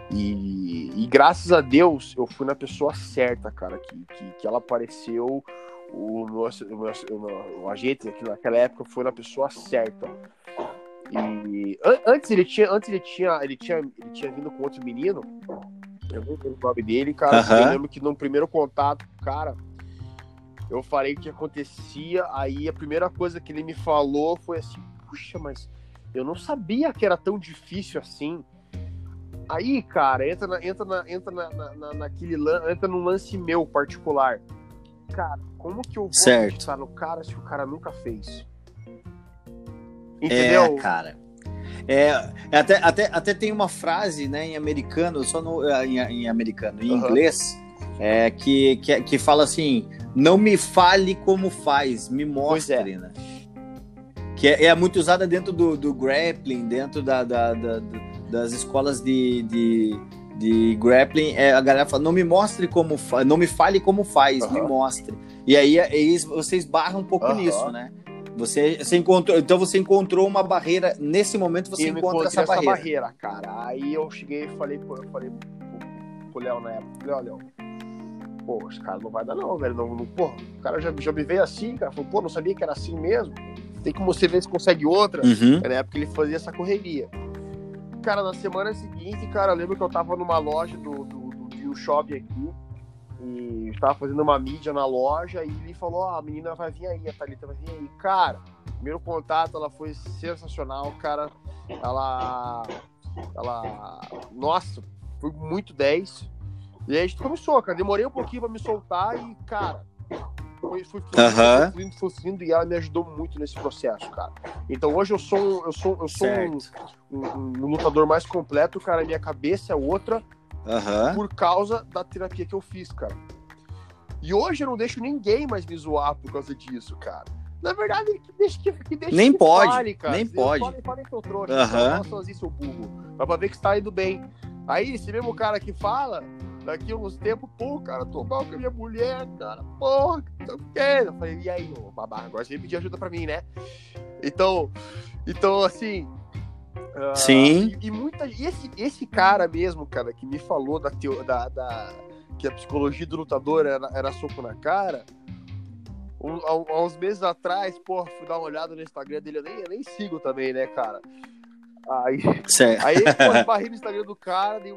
B: E, e graças a Deus eu fui na pessoa certa, cara, que, que, que ela apareceu, o meu, ass- o, ass- o agente que naquela época foi na pessoa certa. E an- antes ele tinha, antes ele tinha, ele tinha, ele tinha vindo com outro menino. Eu não lembro o nome dele, cara.
A: Aham.
B: Eu lembro que no primeiro contato, cara, eu falei o que acontecia. Aí a primeira coisa que ele me falou foi assim: puxa, mas eu não sabia que era tão difícil assim. Aí, cara, entra, na, entra, na, entra na, na, na- naquele entra num lance meu particular. Cara, como que eu vou
A: Certo.
B: acreditar no cara se o cara nunca fez? Entendeu?
A: É, cara. É, até, até, até tem uma frase né, em americano, só no, em, em americano, em
B: Aham.
A: inglês, é, que, que, que fala assim: não me fale como faz, me
B: é.
A: mostre, né? Que é, é muito usada dentro do, do grappling, dentro da, da, da- do- das escolas de, de, de grappling, é, a galera fala, não me mostre como não me fale como faz, uhum. me mostre. E aí, aí você esbarra um pouco uhum. nisso, né? Você, você encontrou, então você encontrou uma barreira, nesse momento você encontra essa, essa barreira. barreira.
B: cara. Aí eu cheguei e falei, pô, eu falei pro Léo na época, falei, ó, Léo, pô, esse cara não vai dar não, velho. Não, não, pô, o cara já, já me veio assim, cara. Falou, pô, não sabia que era assim mesmo. Tem como você ver se consegue outra.
A: Uhum.
B: Na época ele fazia essa correria. Cara, na semana seguinte, cara, lembro que eu tava numa loja do, do, do, do shopping aqui e estava fazendo uma mídia na loja e ele falou: oh, a menina vai vir aí, a Thalita vai vir aí. Cara, primeiro contato, ela foi sensacional, cara. Ela. Ela. Nossa, foi muito 10. E aí a gente começou, cara. Demorei um pouquinho pra me soltar e, cara. Foi, fui fluindo, uhum. fluindo, fui fluindo, e ela me ajudou muito nesse processo, cara. Então hoje eu sou um, eu sou, eu sou um, um, um, lutador mais completo, cara. Minha cabeça é outra,
A: Uhum.
B: Por causa da terapia que eu fiz, cara. E hoje eu não deixo ninguém mais me zoar por causa disso, cara. Na verdade, que deixa que, que deixa
A: Nem
B: que
A: pode, fale, cara. nem pode.
B: Podem, podem que eu trouxe, uhum. sozinho, seu burro. Pra ver que está indo bem. Aí, esse mesmo cara que fala, daqui uns tempos, pô, cara, tô mal com a minha mulher, cara, porra, tô querendo. Eu falei, e aí, ô babá, agora você pedir ajuda pra mim, né? Então, então assim,
A: Uh, Sim.
B: E, e, muita, e esse, esse cara mesmo, cara, que me falou da, teo, da, da que a psicologia do lutador era, era soco na cara. Um, há, uns meses atrás, pô, fui dar uma olhada no Instagram dele, eu nem, eu nem sigo também, né, cara? Aí,
A: certo.
B: aí *laughs* pô, barri no Instagram do cara, aí,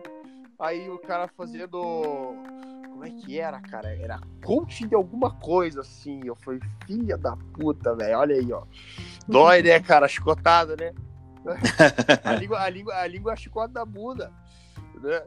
B: aí o cara fazendo. Como é que era, cara? Era coaching de alguma coisa, assim. Eu falei, filha da puta, velho. Olha aí, ó. Dói, né, cara? Chicotada, né? *laughs* a, língua, a, língua, a língua é a chicote da bunda. Né?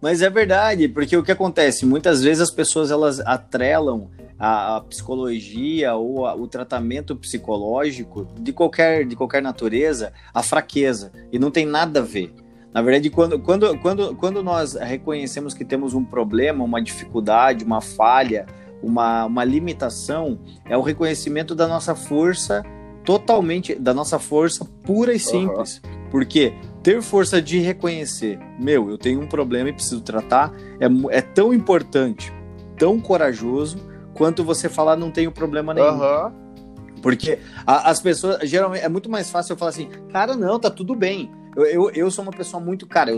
A: Mas é verdade, porque o que acontece? Muitas vezes as pessoas elas atrelam a, a psicologia ou a, o tratamento psicológico de qualquer, de qualquer natureza à fraqueza. E não tem nada a ver. Na verdade, quando, quando, quando, quando nós reconhecemos que temos um problema, uma dificuldade, uma falha, uma, uma limitação, é o reconhecimento da nossa força totalmente da nossa força pura e simples. Uhum. Porque ter força de reconhecer, meu, eu tenho um problema e preciso tratar, é, é tão importante, tão corajoso, quanto você falar não tenho problema nenhum.
B: Uhum.
A: Porque a, as pessoas, geralmente, é muito mais fácil eu falar assim, cara, não, tá tudo bem. Eu, eu, eu sou uma pessoa muito, cara, eu,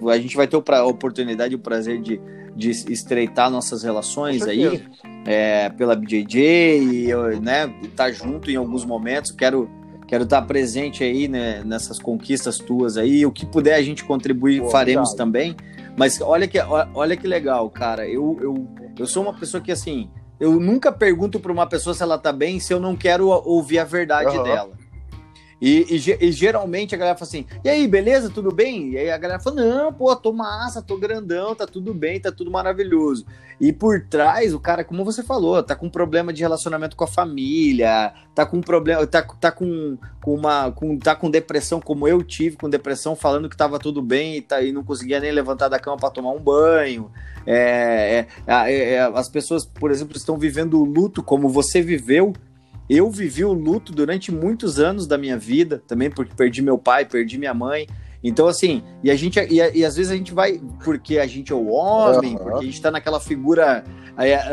A: eu, a gente vai ter a oportunidade e o prazer de, de estreitar nossas relações aí é, pela BJJ e eu, né, estar tá junto em alguns momentos. Quero quero estar tá presente aí né, nessas conquistas tuas aí. O que puder a gente contribuir, Pô, faremos também. Mas olha que, olha que legal, cara. Eu, eu, eu sou uma pessoa que, assim, eu nunca pergunto para uma pessoa se ela tá bem se eu não quero ouvir a verdade uhum. dela. E, e, e, geralmente a galera fala assim: e aí, beleza? Tudo bem? E aí a galera fala: não, pô, tô massa, tô grandão, tá tudo bem, tá tudo maravilhoso. E por trás, o cara, como você falou, tá com problema de relacionamento com a família, tá com problema, tá, tá com, com uma. Com, tá com depressão, como eu tive, com depressão, falando que tava tudo bem e, tá, e não conseguia nem levantar da cama para tomar um banho. É, é, é, é, as pessoas, por exemplo, estão vivendo o luto como você viveu eu vivi o luto durante muitos anos da minha vida, também porque perdi meu pai, perdi minha mãe. Então, assim, e a gente, e, e às vezes a gente vai, porque a gente é o homem, uhum. porque a gente tá naquela figura,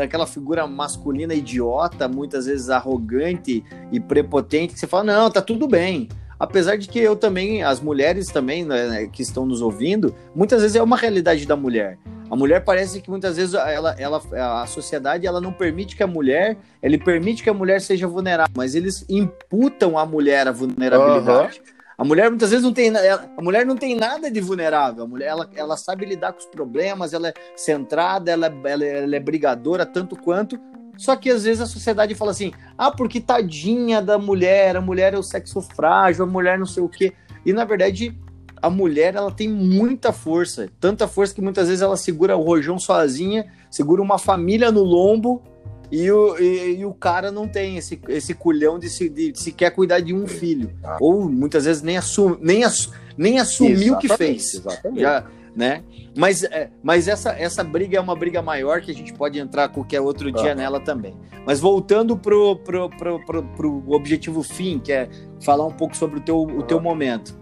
A: aquela figura masculina idiota, muitas vezes arrogante e prepotente, que você fala, não, tá tudo bem. Apesar de que eu também, as mulheres também né, que estão nos ouvindo, muitas vezes é uma realidade da mulher. A mulher parece que muitas vezes ela, ela, a sociedade ela não permite que a mulher, ele permite que a mulher seja vulnerável, mas eles imputam à mulher a vulnerabilidade. Uhum. A mulher muitas vezes não tem, a mulher não tem nada de vulnerável. A mulher ela, ela sabe lidar com os problemas, ela é centrada, ela, ela, ela é brigadora tanto quanto, só que às vezes a sociedade fala assim: ah, porque tadinha da mulher, a mulher é o sexo frágil, a mulher não sei o quê. E na verdade, a mulher ela tem muita força, tanta força que muitas vezes ela segura o rojão sozinha, segura uma família no lombo e o, e, e o cara não tem esse, esse culhão de, se, de, de sequer cuidar de um filho. Ah. Ou muitas vezes nem, assum, nem, ass, nem assumiu o que fez. Exatamente. Já, né? Mas, é, mas essa, essa briga é uma briga maior que a gente pode entrar qualquer outro dia nela também. Mas voltando pro, pro, pro, pro, pro objetivo fim, que é falar um pouco sobre o teu, o teu momento.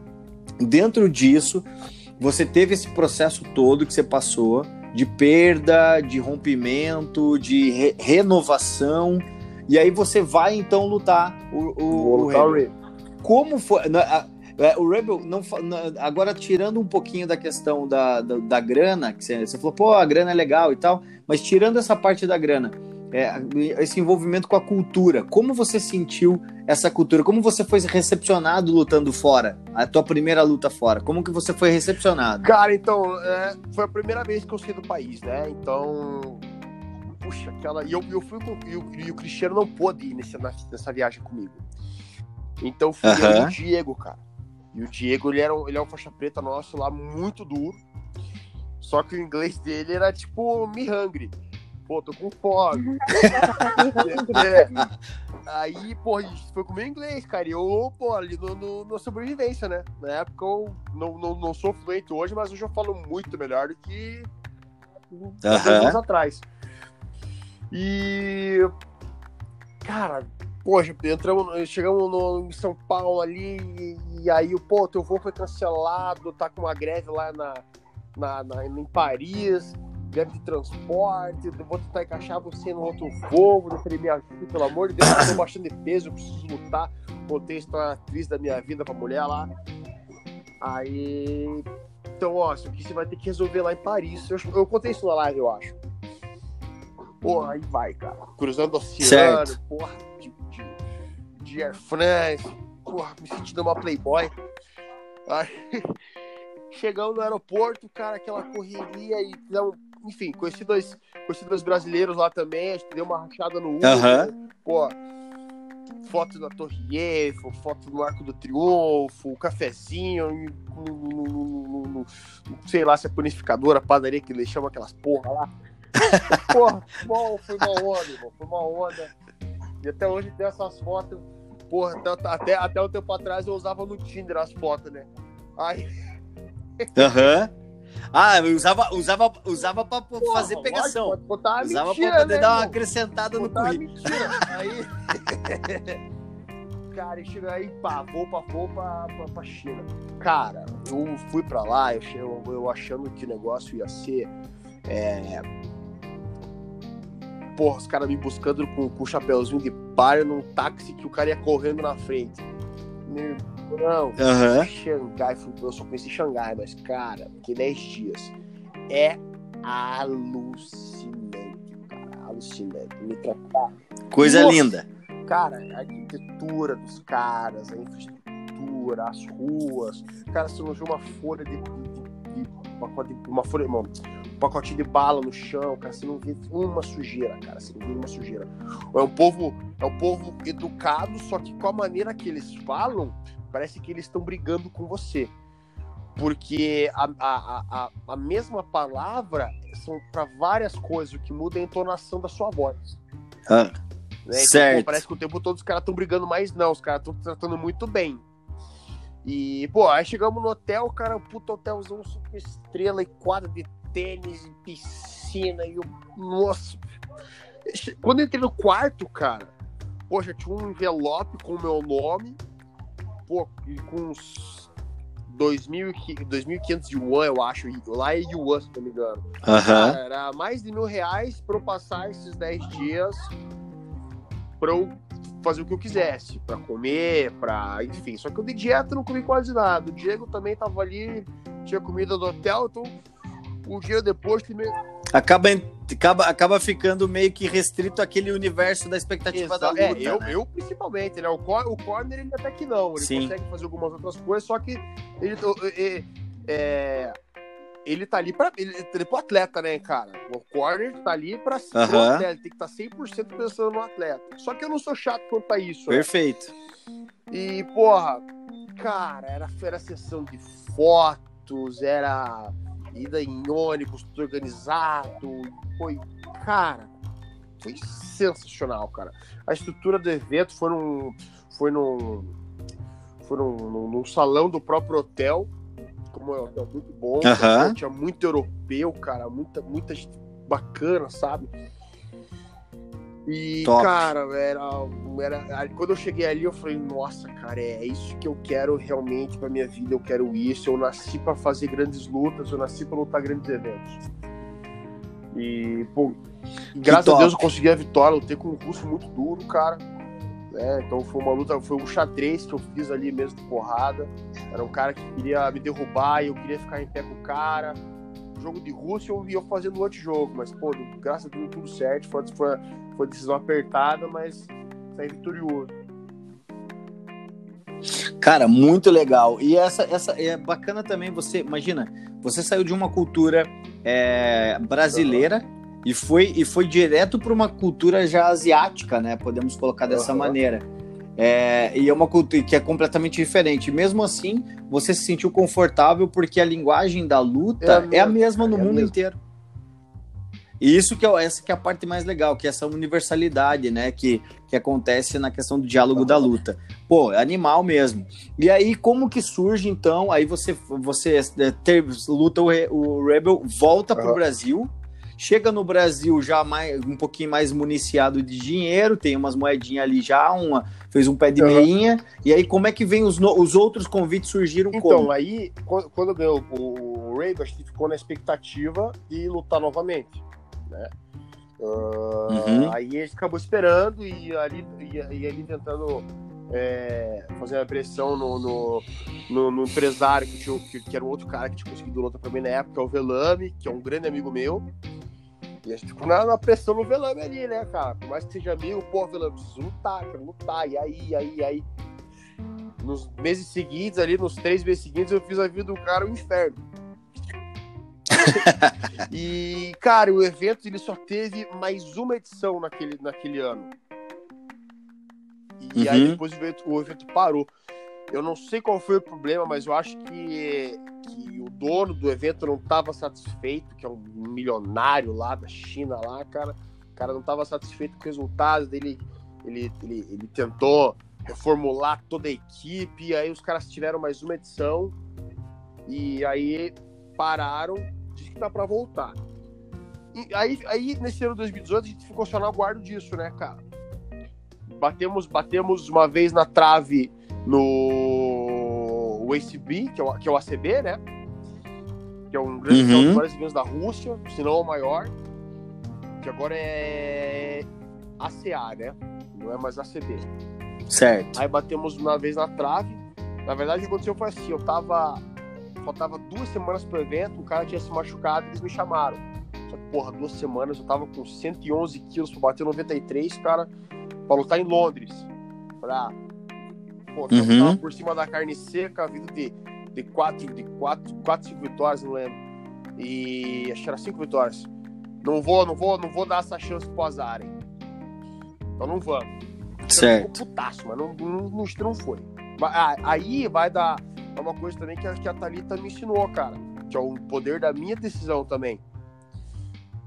A: dentro disso, você teve esse processo todo que você passou de perda, de rompimento, de re renovação, e aí você vai então lutar o, o, o Rebel. Como foi? É, o Rebel não agora tirando um pouquinho da questão da, da, da grana, que você, você, falou, pô, a grana é legal e tal, mas tirando essa parte da grana, é, esse envolvimento com a cultura, como você sentiu essa cultura? Como você foi recepcionado lutando fora? A tua primeira luta fora, como que você foi recepcionado?
B: Cara, então, é, foi a primeira vez que eu saí do país, né? Então, puxa, aquela. E eu, eu fui com. E o, e o Cristiano não pôde ir nessa, nessa viagem comigo. Então fui eu e o Diego, cara. E o Diego, ele, era, ele é um faixa preta nosso lá, muito duro. Só que o inglês dele era tipo me hungry. Pô, tô com fome. *laughs* é. Aí, pô, a gente foi comer inglês, cara. E eu, pô, ali no, no, no, sobrevivência, né? Na época eu não, não, não sou fluente hoje, mas hoje eu falo muito melhor do que
A: uhum.
B: anos atrás. E. Cara, Poxa, entramos, chegamos no, em São Paulo ali e, e aí, pô, teu voo foi cancelado, tá com uma greve lá na, na, na em Paris, greve de transporte, vou tentar encaixar você no outro voo, eu me ajuda, pelo amor de Deus, eu tô baixando de peso, eu preciso lutar, contei a história atriz da minha vida pra mulher lá. Aí, então, ó, isso aqui você vai ter que resolver lá em Paris. Eu, eu contei isso na live, eu acho. Porra, aí vai, cara. Cruzando o oceano, certo. porra de Air France, porra, me sentindo uma playboy. Aí, *laughs* chegamos no aeroporto, cara, aquela correria e não, enfim, conheci dois, conheci dois brasileiros lá também, a gente deu uma rachada no Uber,
A: uhum.
B: pô, foto da Torre Eiffel, foto do Arco do Triunfo, cafezinho, no, no, no, sei lá se é purificadora, padaria que eles chamam aquelas porra lá. *laughs* porra, bom, foi uma onda, irmão, foi uma onda. E até hoje tem essas fotos Porra, até, até, até um tempo atrás eu usava no Tinder as fotos, né? Aí.
A: Aham. Uhum. Ah, eu usava, usava, usava pra Porra, fazer pegação. Pode
B: botar
A: usava
B: mentira,
A: pra poder
B: né,
A: dar uma acrescentada no currículo.
B: Aí. *laughs* cara, e chega aí, pá, vou pra, vou pra, pra, pra China. Cara, eu fui pra lá, eu, eu, eu achando que o negócio ia ser. É, porra, os caras me buscando com, com o chapéuzinho de palha num táxi que o cara ia correndo na frente. Meu, não,
A: uhum.
B: Xangai, eu só conheci Xangai, mas, cara, que 10 dias. É alucinante, cara, alucinante. Me tratar.
A: Coisa Nossa, linda.
B: Cara, a arquitetura dos caras, a infraestrutura, as ruas. Cara, você não viu uma folha de, de uma folha, mano, pacotinho de bala no chão, cara, você não vê uma sujeira, cara, você não vê uma sujeira. É um povo, é um povo educado, só que com a maneira que eles falam, parece que eles estão brigando com você. Porque a, a, a, a mesma palavra são para várias coisas, o que muda é a entonação da sua voz.
A: Ah, né?
B: então,
A: certo. Pô,
B: parece que o tempo todo os caras estão brigando mais, não, os caras estão tratando muito bem. E, pô, aí chegamos no hotel, cara, um puto hotelzão super estrela e quadra de tênis, piscina e o. Nossa! Quando eu entrei no quarto, cara, poxa, tinha um envelope com o meu nome, pô, com uns 2.500 yuan, eu acho, lá é yuan, se não me engano.
A: Uhum.
B: Era mais de mil reais pra eu passar esses 10 dias pra eu fazer o que eu quisesse, para comer, para enfim. Só que eu de dieta não comi quase nada. O Diego também tava ali, tinha comida do hotel, então um dia depois que
A: acaba, acaba, acaba ficando meio que restrito àquele universo da expectativa Exato. da luta.
B: É, eu,
A: né?
B: eu principalmente, né? O, o corner ele até que não, ele Sim. consegue fazer algumas outras coisas, só que ele, ele, é, ele tá ali para ele, ele é pro atleta, né, cara? O corner tá ali para uh -huh. atleta, ele tem que estar tá 100% pensando no atleta. Só que eu não sou chato quanto a isso.
A: Né? Perfeito.
B: Né? E, porra, cara, era, era sessão de fotos, era ida em ônibus, tudo organizado. Foi, cara, foi sensacional, cara. A estrutura do evento foi num. Foi num. Foi num, num, num salão do próprio hotel. Como é um hotel muito bom. Tinha muito europeu, cara. Muita, muita gente bacana, sabe? E,
A: Top.
B: cara, era, era. Quando eu cheguei ali, eu falei, nossa, cara, é isso que eu quero realmente pra minha vida, eu quero isso. Eu nasci pra fazer grandes lutas, eu nasci pra lutar grandes eventos. E, pô, graças a. Deus eu consegui a vitória, lutei com um russo muito duro, cara. Né? então foi uma luta, foi um xadrez que eu fiz ali mesmo de porrada. Era um cara que queria me derrubar e eu queria ficar em pé com o cara. Jogo de Rússia eu ia fazendo outro jogo, mas, pô, graças a Deus tudo certo. Foi, foi, foi decisão apertada, mas saí vitorioso.
A: Cara, muito legal. E essa, essa é bacana também. Você imagina, você saiu de uma cultura é, brasileira e foi e foi direto para uma cultura já asiática, né? Podemos colocar dessa
B: Aham.
A: maneira. É, e é uma cultura que é completamente diferente. Mesmo assim, você se sentiu confortável porque a linguagem da luta
B: É a
A: é a
B: mesma,
A: no
B: é
A: mundo
B: mesma.
A: inteiro. E isso que é, essa que é a parte mais legal, que é essa universalidade, né? Que, que acontece na questão do diálogo da luta. Pô, é animal mesmo. E aí, como que surge, então? Aí você, você é, ter, luta o, Re- o Rebel, volta pro
B: Aham.
A: Brasil, chega no Brasil já mais, um pouquinho mais municiado de dinheiro, tem umas moedinhas ali já, uma, fez um pé de
B: Aham.
A: meinha. E aí, como é que vem os, no- os outros convites surgiram
B: Então,
A: como?
B: aí, quando, ganhou o, Raven, a gente ficou na expectativa de lutar novamente, né?
A: Uhum.
B: Aí a gente acabou esperando e ali, e, e ali tentando é, fazer uma pressão no, no, no- no empresário, que, tinha, que, que era um outro cara que tinha conseguido luta pra mim na época, é o Velame, que é um grande amigo meu. E a gente ficou na, na pressão no Velame ali, né, cara? Por mais que seja amigo, pô, Velame, preciso lutar, quero lutar. E aí, aí, aí. Nos meses seguintes, ali, nos três meses seguintes, eu fiz a vida do cara um inferno. *laughs* e, cara, o evento ele só teve mais uma edição naquele, naquele ano. E
A: Uhum.
B: aí depois o evento, o evento parou. Eu não sei qual foi o problema, mas eu acho que, que o dono do evento não estava satisfeito, que é um milionário lá da China, lá, cara. O cara não estava satisfeito com o resultado dele. Ele, ele, ele tentou reformular toda a equipe, e aí os caras tiveram mais uma edição, e aí pararam, disse que dá pra voltar. E aí, aí nesse ano de 2018, a gente ficou só na guarda disso, né, cara? Batemos, batemos uma vez na trave no ACB, que é o, que é o ACB, né? Que é um grande
A: Uhum.
B: dos maiores eventos da Rússia, se não o maior. Que agora é ACA, né? Não é mais ACB.
A: Certo.
B: Aí batemos uma vez na trave. Na verdade, o que aconteceu foi assim: eu tava. Faltava duas semanas pro evento, um cara tinha se machucado eles me chamaram. Só que, porra, duas semanas eu tava com 111 quilos pra bater 93, cara, pra lutar em Londres. Pra. Pô,
A: Uhum.
B: tava por cima da carne seca, vindo de, de quatro, de quatro, quatro, cinco vitórias, não lembro. E acho que era cinco vitórias. Não vou, não vou, não vou dar essa chance pro azar, hein? Então não vamos.
A: Certo.
B: Ficou putaço, mas não, não, não, não foi. Ah, Aí vai dar uma coisa também que a, que a Thalita me ensinou, cara. Que é o poder da minha decisão também.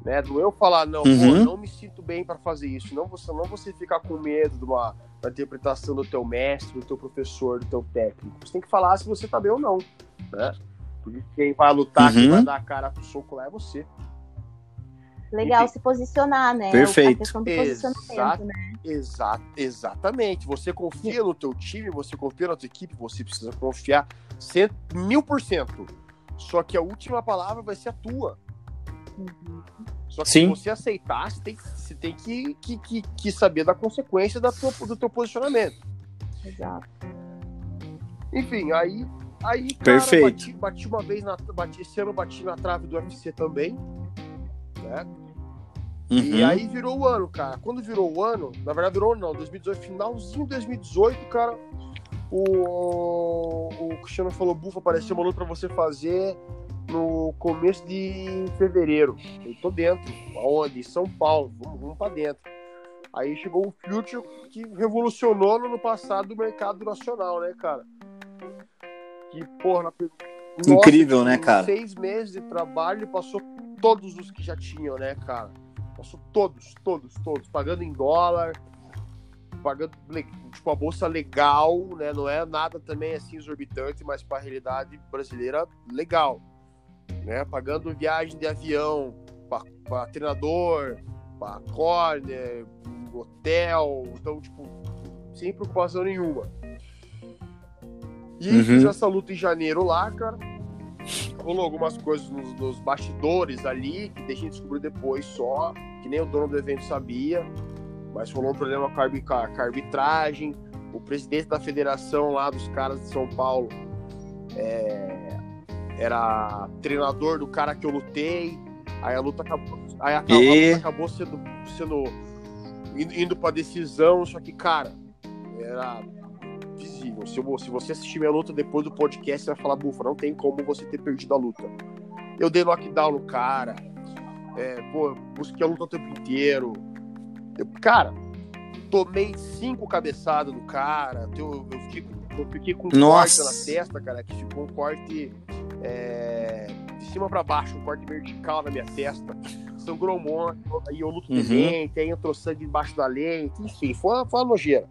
B: Né? Do eu falar, não,
A: Uhum.
B: pô, não me sinto bem pra fazer isso. Não você, não você ficar com medo de uma, da interpretação do teu mestre, do teu professor, do teu técnico. Você tem que falar se você tá bem ou não. Né? Porque quem vai lutar, quem
A: Uhum.
B: vai dar a cara pro soco lá é você.
C: Legal
B: Enfim.
C: se posicionar, né?
A: Perfeito.
C: A questão do posicionamento,
B: Exato.
C: né?
B: Exa exatamente. Você confia no teu time, você confia na tua equipe, você precisa confiar cento, mil por cento. Só que a última palavra vai ser a tua. Só que
A: Sim.
B: se você aceitar, você tem, você tem que, que, que, que saber da consequência da tua, do teu posicionamento.
C: Exato.
B: Enfim, aí. aí cara,
A: Perfeito.
B: Bati, bati uma vez na. Bati, esse ano eu bati na trave do UFC também. Né? E
A: Uhum.
B: aí virou o ano, cara. Quando virou o ano, na verdade virou não, 2018, finalzinho de 2018, cara, o, o Cristiano falou, Bufa, apareceu uma luta pra você fazer no começo de fevereiro. Eu tô dentro. Aonde? Em São Paulo. Vamos, vamos pra dentro. Aí chegou o Future que revolucionou no ano passado o mercado nacional, né, cara? Que, porra, na...
A: Incrível,
B: Nossa,
A: né, cara?
B: seis meses de trabalho, passou todos os que já tinham, né, cara? Passou todos, todos, todos. Pagando em dólar, pagando, tipo, a bolsa legal, né? Não é nada também assim exorbitante, mas para a realidade brasileira, legal. Né? Pagando viagem de avião para treinador, para corner, hotel, então, tipo, sem preocupação nenhuma. E uhum. fiz essa luta em janeiro lá, cara. Rolou algumas coisas nos, nos bastidores ali, que deixei descobrir depois só, que nem o dono do evento sabia. Mas rolou um problema com a, com a arbitragem. O presidente da federação lá dos caras de São Paulo é, era treinador do cara que eu lutei. Aí a luta acabou, aí a, e... a luta acabou sendo, sendo indo, indo para decisão, só que cara, era visível. Se, eu, se você assistir minha luta depois do podcast, você vai falar, bufa, não tem como você ter perdido a luta. Eu dei lockdown no cara, é, pô, busquei a luta o tempo inteiro. Eu, cara, tomei cinco cabeçadas do cara, eu, eu, fiquei, eu fiquei com um
A: Nossa.
B: corte na testa, cara, que ficou um corte é, de cima para baixo, um corte vertical na minha testa. Sangrou monte, aí eu luto uhum. de lente, aí entrou sangue embaixo da lente, enfim, foi, foi uma nojeira.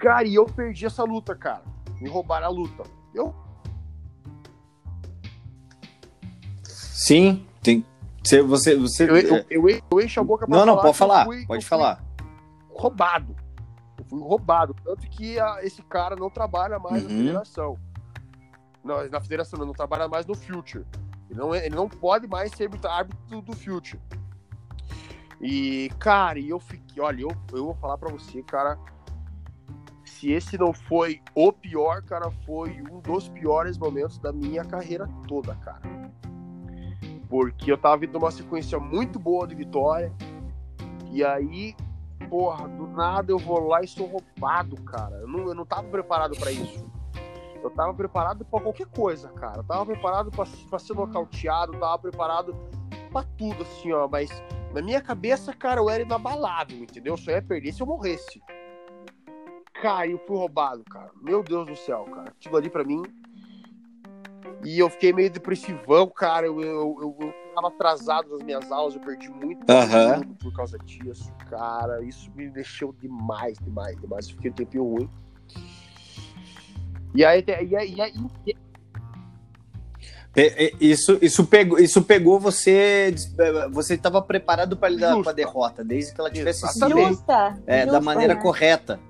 B: Cara, e eu perdi essa luta, cara. Me roubaram a luta. Eu.
A: Sim, tem. Você, você.
B: Eu, eu, eu, eu encho a boca
A: pra Não, não, pode falar. Fui, pode falar.
B: Roubado. Fui roubado. Tanto que a, esse cara não trabalha mais uhum. na federação. Não, na federação, não trabalha mais no Future. Ele não, é, ele não pode mais ser árbitro do Future. E, cara, eu fiquei. Olha, eu, eu vou falar pra você, cara se esse não foi o pior, cara, foi um dos piores momentos da minha carreira toda, cara. Porque eu tava vindo uma sequência muito boa de vitória. E aí, porra, do nada eu vou lá e sou roubado, cara. Eu não, eu não tava preparado para isso. Eu tava preparado para qualquer coisa, cara. Eu tava preparado para ser nocauteado, tava preparado para tudo, assim, ó. Mas na minha cabeça, cara, eu era inabalável, entendeu? Eu só ia perder se eu morresse caiu, fui roubado, cara. Meu Deus do céu, cara. Aquilo ali pra mim. E eu fiquei meio depressivão, cara. Eu, eu, eu tava atrasado nas minhas aulas, eu perdi muito
A: uhum.
B: por causa disso, cara. Isso me deixou demais, demais, demais. Eu fiquei um tempinho ruim. E aí, e aí, e aí,
A: isso, isso, pegou, isso pegou você. Você estava preparado para lidar com a derrota, desde que ela tivesse
C: sido justa,
A: é,
C: justa,
A: da maneira né? correta.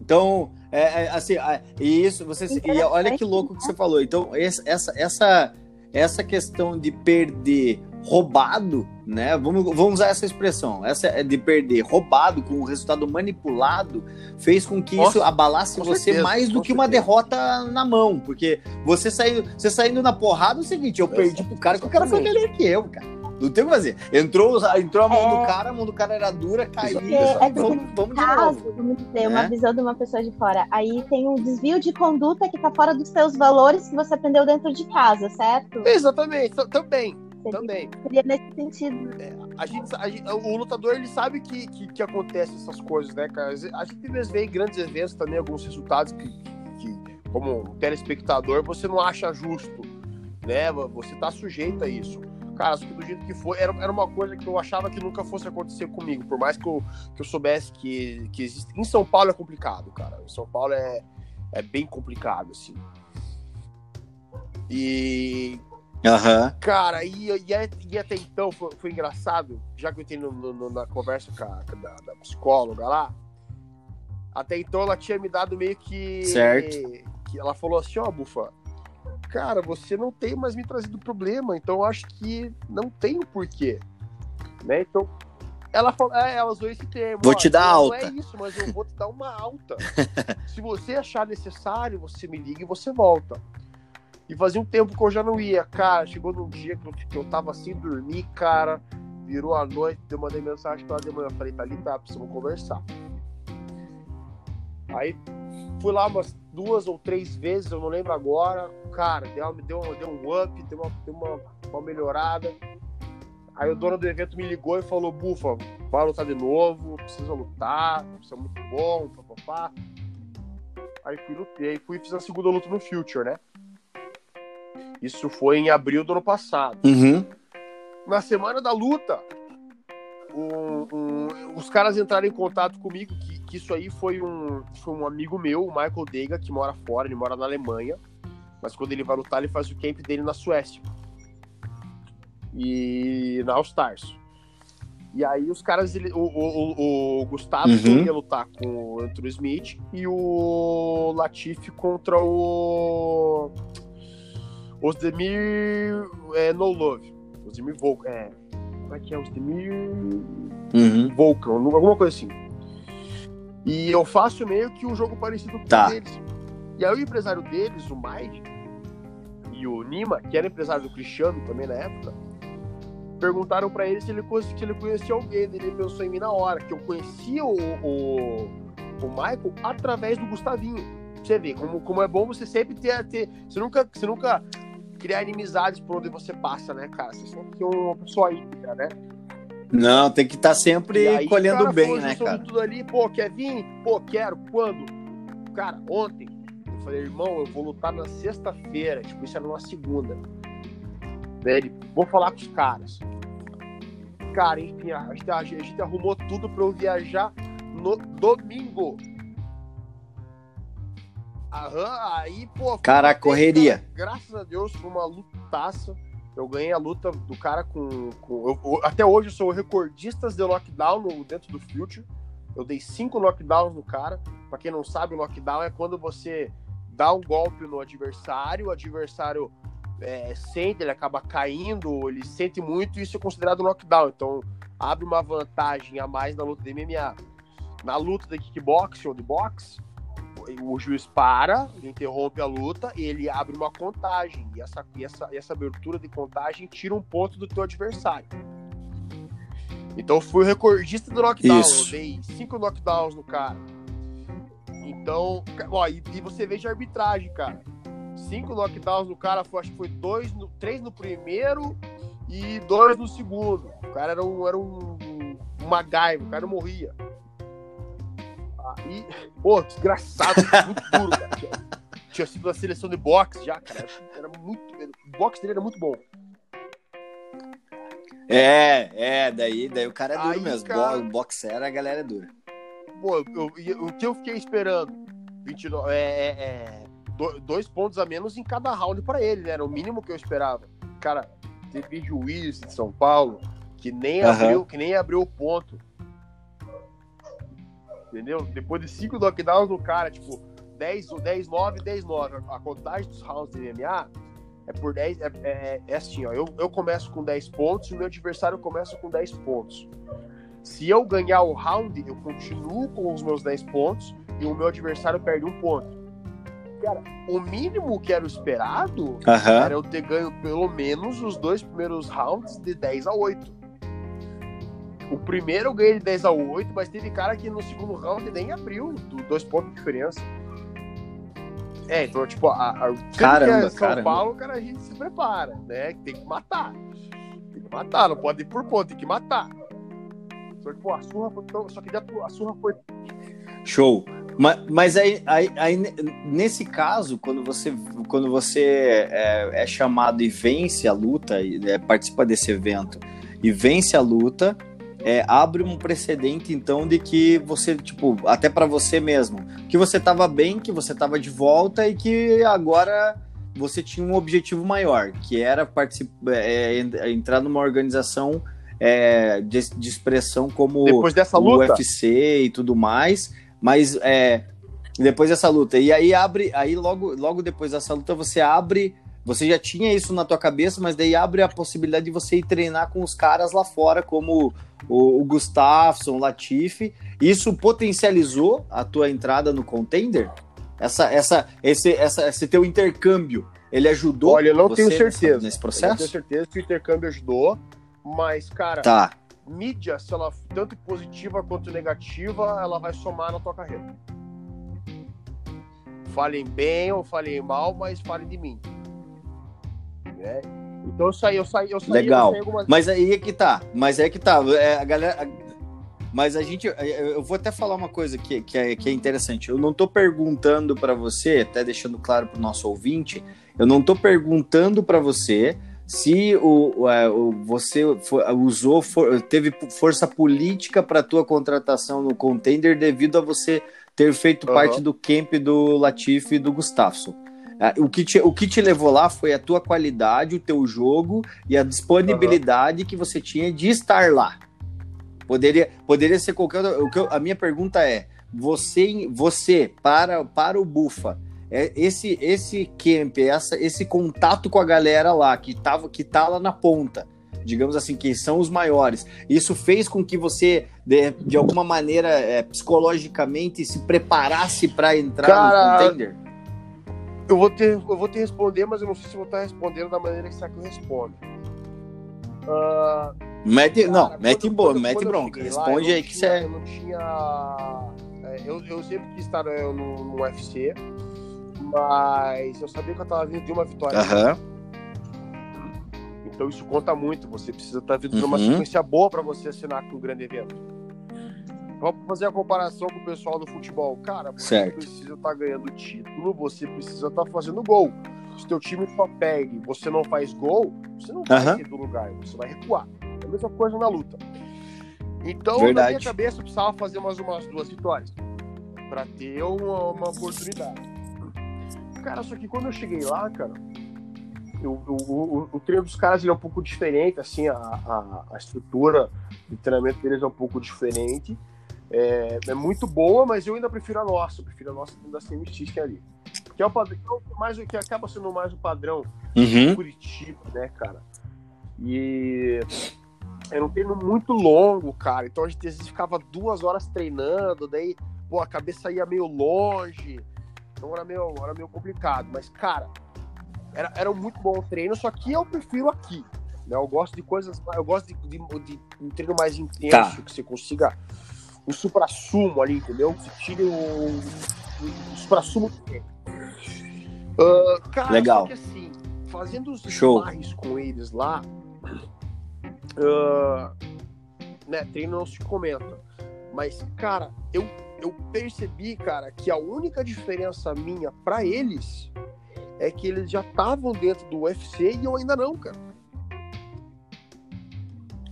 A: Então, é, é, assim, e isso, você. E olha que louco que você falou. Então, essa, essa, essa questão de perder roubado, né? Vamos, vamos usar essa expressão. Essa é de perder roubado com o resultado manipulado fez com que Nossa, isso abalasse você certeza, mais do que certeza. uma derrota na mão, porque você saindo, você saindo na porrada é o seguinte, eu perdi pro cara que o cara foi melhor que eu, cara. Não tem o que fazer. Entrou, entrou a mão é... do cara, a mão do cara era dura, caiu. É,
C: vamos, vamos de novo. Dizer, uma é? visão de uma pessoa de fora. Aí tem um desvio de conduta que está fora dos seus valores que você aprendeu dentro de casa, certo?
B: Exatamente, também. Também.
C: Seria nesse sentido.
B: É, a gente, a gente, o lutador ele sabe que, que, que acontece essas coisas, né, cara? A gente às vezes vê em grandes eventos também alguns resultados que, que, como telespectador, você não acha justo, né? Você tá sujeito a isso cara, do jeito que foi, era, era uma coisa que eu achava que nunca fosse acontecer comigo, por mais que eu, que eu soubesse que, que existe. Em São Paulo é complicado, cara. Em São Paulo é, é bem complicado, assim. E.
A: Uhum.
B: Cara, e, e, e, até então foi, foi engraçado, já que eu entrei no, no, na conversa com a, da, da psicóloga lá, até então ela tinha me dado meio que.
A: Certo.
B: Que ela falou assim: ó, oh, Bufa, cara, você não tem mais me trazido problema, então eu acho que não tem o porquê. Né? Então, ela falou, é, ela usou esse termo.
A: Vou ó, te dar alta.
B: Não é isso, mas eu vou te dar uma alta. *laughs* Se você achar necessário, você me liga e você volta. E fazia um tempo que eu já não ia, cara. Chegou num dia que eu, que eu tava sem dormir, cara. Virou a noite, eu mandei mensagem pra ela de manhã. Eu falei, tá ali, tá, precisamos conversar. Aí fui lá umas duas ou três vezes, eu não lembro agora. Cara, deu, deu, deu um up, deu, uma, deu uma, uma melhorada. Aí o dono do evento me ligou e falou: Bufa, vai lutar de novo, precisa lutar, é muito bom, papapá. Aí fui lutei, fui e fiz a segunda luta no Future, né? Isso foi em abril do ano passado.
A: Uhum.
B: Na semana da luta, um, um, os caras entraram em contato comigo que que isso aí foi um, foi um amigo meu, o Michael Dega, que mora fora, ele mora na Alemanha, mas quando ele vai lutar, ele faz o camp dele na Suécia. E na All Stars. E aí os caras, ele, o, o, o, Gustavo
A: Uhum.
B: ia lutar com o Andrew Smith e o Latifi contra o Osdemir é, No Love. Osdemir Volkan. É, como é que é? Osdemir
A: Uhum.
B: Volkan, alguma coisa assim. E eu faço meio que um jogo parecido com
A: Tá.
B: o deles. E aí o empresário deles, o Mike, e o Nima, que era empresário do Cristiano também na época, perguntaram pra ele se ele, se ele conhecia alguém. Ele pensou em mim na hora, que eu conhecia o, o, o Michael através do Gustavinho. Você vê como, como é bom você sempre ter, ter. Você nunca, você nunca criar inimizades por onde você passa, né, cara? Você sempre tem uma pessoa íntegra, né?
A: Não, tem que estar sempre
B: E aí,
A: colhendo
B: cara,
A: bem, né, cara?
B: tudo ali, pô, quer vir? Pô, quero. Quando? Cara, ontem. Eu falei, irmão, eu vou lutar na sexta-feira. Tipo, isso era numa segunda. Daí ele, vou falar com os caras. Cara, enfim, a gente, a gente arrumou tudo pra eu viajar no domingo. Aham, aí, pô.
A: Cara, correria.
B: graças a Deus, foi uma lutaça. Eu ganhei a luta do cara com. com- eu- eu- até hoje eu sou recordista de lockdown no- dentro do Future. Eu dei cinco knockdowns no cara. Pra quem não sabe, o knockdown é quando você dá um golpe no adversário, o adversário é, sente, ele acaba caindo, ele sente muito, isso é considerado knockdown. Então abre uma vantagem a mais na luta de MMA. Na luta de kickboxing ou de boxe, o juiz para, interrompe a luta e ele abre uma contagem. E essa, e essa, essa abertura de contagem tira um ponto do teu adversário. Então eu fui o recordista do knockdown.
A: Isso.
B: Eu dei cinco knockdowns no cara. Então, ó, e, e você veja a arbitragem, cara. Cinco knockdowns no cara, foi, acho que foi dois no, três no primeiro e dois no segundo. O cara era um, era um, um MacGyver, o cara morria. Aí, pô, desgraçado, muito duro, cara. Tinha, tinha sido na seleção de boxe já, cara. Era muito. O boxe dele era muito bom.
A: É, é, daí, daí o cara é duro
B: Aí,
A: mesmo.
B: cara-
A: Bo- Boxer, a galera é dura.
B: Pô, eu- eu- o que eu fiquei esperando? 29, é, é, é, do- dois pontos a menos em cada round pra ele, né? Era o mínimo que eu esperava. Cara, teve juiz de São Paulo que nem
A: Aham.
B: abriu, que nem abriu o ponto. Entendeu? Depois de cinco knockdowns no cara, tipo, 10, 10 9, 10 9. A contagem dos rounds de MMA é por 10. É, é, é assim, ó. Eu, eu começo com 10 pontos e o meu adversário começa com 10 pontos. Se eu ganhar o round, eu continuo com os meus 10 pontos e o meu adversário perde um ponto. Cara, o mínimo que era o esperado
A: Aham.
B: era eu ter ganho pelo menos os dois primeiros rounds de 10 a 8. O primeiro eu ganhei de 10 a 8, mas teve cara que no segundo round nem abriu, do- dois pontos de diferença. É, então, tipo, a, a, sempre
A: Caramba,
B: é São
A: caramba.
B: Paulo, cara, a gente se prepara, né? Tem que matar. Tem que matar, não pode ir por ponto, tem que matar. Só que, pô, a surra foi tão. Só que a surra foi.
A: Show. Mas, mas aí, aí, aí, nesse caso, quando você, quando você é, é chamado e vence a luta, e, é, participa desse evento e vence a luta, é, abre um precedente então de que você, tipo, até para você mesmo, que você tava bem, que você tava de volta e que agora você tinha um objetivo maior, que era participar, é, entrar numa organização é, de, de expressão como
B: Depois dessa
A: o
B: luta.
A: UFC e tudo mais, mas é, depois dessa luta. E aí abre, aí logo, logo depois dessa luta você abre, você já tinha isso na tua cabeça, mas daí abre a possibilidade de você ir treinar com os caras lá fora, como o, o Gustafsson, o Latifi. Isso potencializou a tua entrada no contender? Essa, essa, esse, essa, esse teu intercâmbio, ele ajudou?
B: Olha, eu não tenho certeza.
A: nesse
B: Eu não
A: processo?
B: tenho certeza que o intercâmbio ajudou, mas, cara,
A: Tá.
B: mídia, se ela tanto positiva quanto negativa, ela vai somar na tua carreira. Falem bem ou falem mal, mas falem de mim. Né? Então eu saí, eu saí, eu saí.
A: Legal.
B: Eu saí algumas...
A: Mas aí é que tá. Mas aí é que tá. É, a galera. Mas a gente. Eu vou até falar uma coisa que, que, é, que é interessante. Eu não tô perguntando para você, até deixando claro pro nosso ouvinte, eu não tô perguntando para você se o, o, é, você usou, for- teve força política para tua contratação no contender devido a você ter feito
B: Aham.
A: parte do camp do Latifi e do Gustafsson. Ah, O que, te, o que te levou lá foi a tua qualidade, o teu jogo e a disponibilidade que você tinha de estar lá. Poderia, poderia ser qualquer. O que eu, a minha pergunta é: você, você para, para o Bufa, é, esse esse camp, essa, esse contato com a galera lá que tava que tá lá na ponta, digamos assim, que são os maiores. Isso fez com que você de, de alguma maneira é, psicologicamente se preparasse para entrar Cara, no contender.
B: Eu vou ter eu vou te responder, mas eu não sei se vou estar respondendo da maneira que você que eu responda.
A: Uh, mete, cara, não, mete, quando, quando, mete bronca. Responde aí que você.
B: É- eu não tinha. É, eu, eu sempre quis estar no, no UFC mas eu sabia que eu estava vindo de uma vitória.
A: Uhum.
B: Então isso conta muito. Você precisa estar vindo de uma uhum. sequência boa para você assinar com um grande evento. Vamos fazer a comparação com o pessoal do futebol. Cara, você
A: certo.
B: precisa estar tá ganhando título, você precisa estar tá fazendo gol. Se teu time só pega e você não faz gol, você não vai sair do lugar, você vai recuar. É a mesma coisa na luta. Então, Verdade. na minha cabeça, eu precisava fazer mais umas duas vitórias para ter uma, uma oportunidade. Cara, só que quando eu cheguei lá, cara, eu, eu, o, o, treino dos caras é um pouco diferente, assim, a, a, a, estrutura de treinamento deles é um pouco diferente. É, é, muito boa, mas eu ainda prefiro a nossa, eu prefiro a nossa da Semi System ali. Que é o padrão, é mais, que acaba sendo mais o padrão
A: uhum.
B: Curitiba, né, cara? E era um treino muito longo, cara. Então a gente às vezes ficava duas horas treinando, daí, pô, a cabeça ia meio longe. Então era meio, era meio complicado. Mas, cara, era, era um muito bom treino, só que eu prefiro aqui. Né? Eu gosto de coisas. Eu gosto de, de, de um treino mais intenso, tá. que você consiga o supra-sumo ali, entendeu? Você tire o, o, supra-sumo uh, Cara,
A: Legal.
B: que assim, fazendo os
A: Show.
B: com eles lá, uh, né, treino não se comenta. Mas, cara, eu eu percebi, cara, que a única diferença minha para eles é que eles já estavam dentro do UFC e eu ainda não, cara.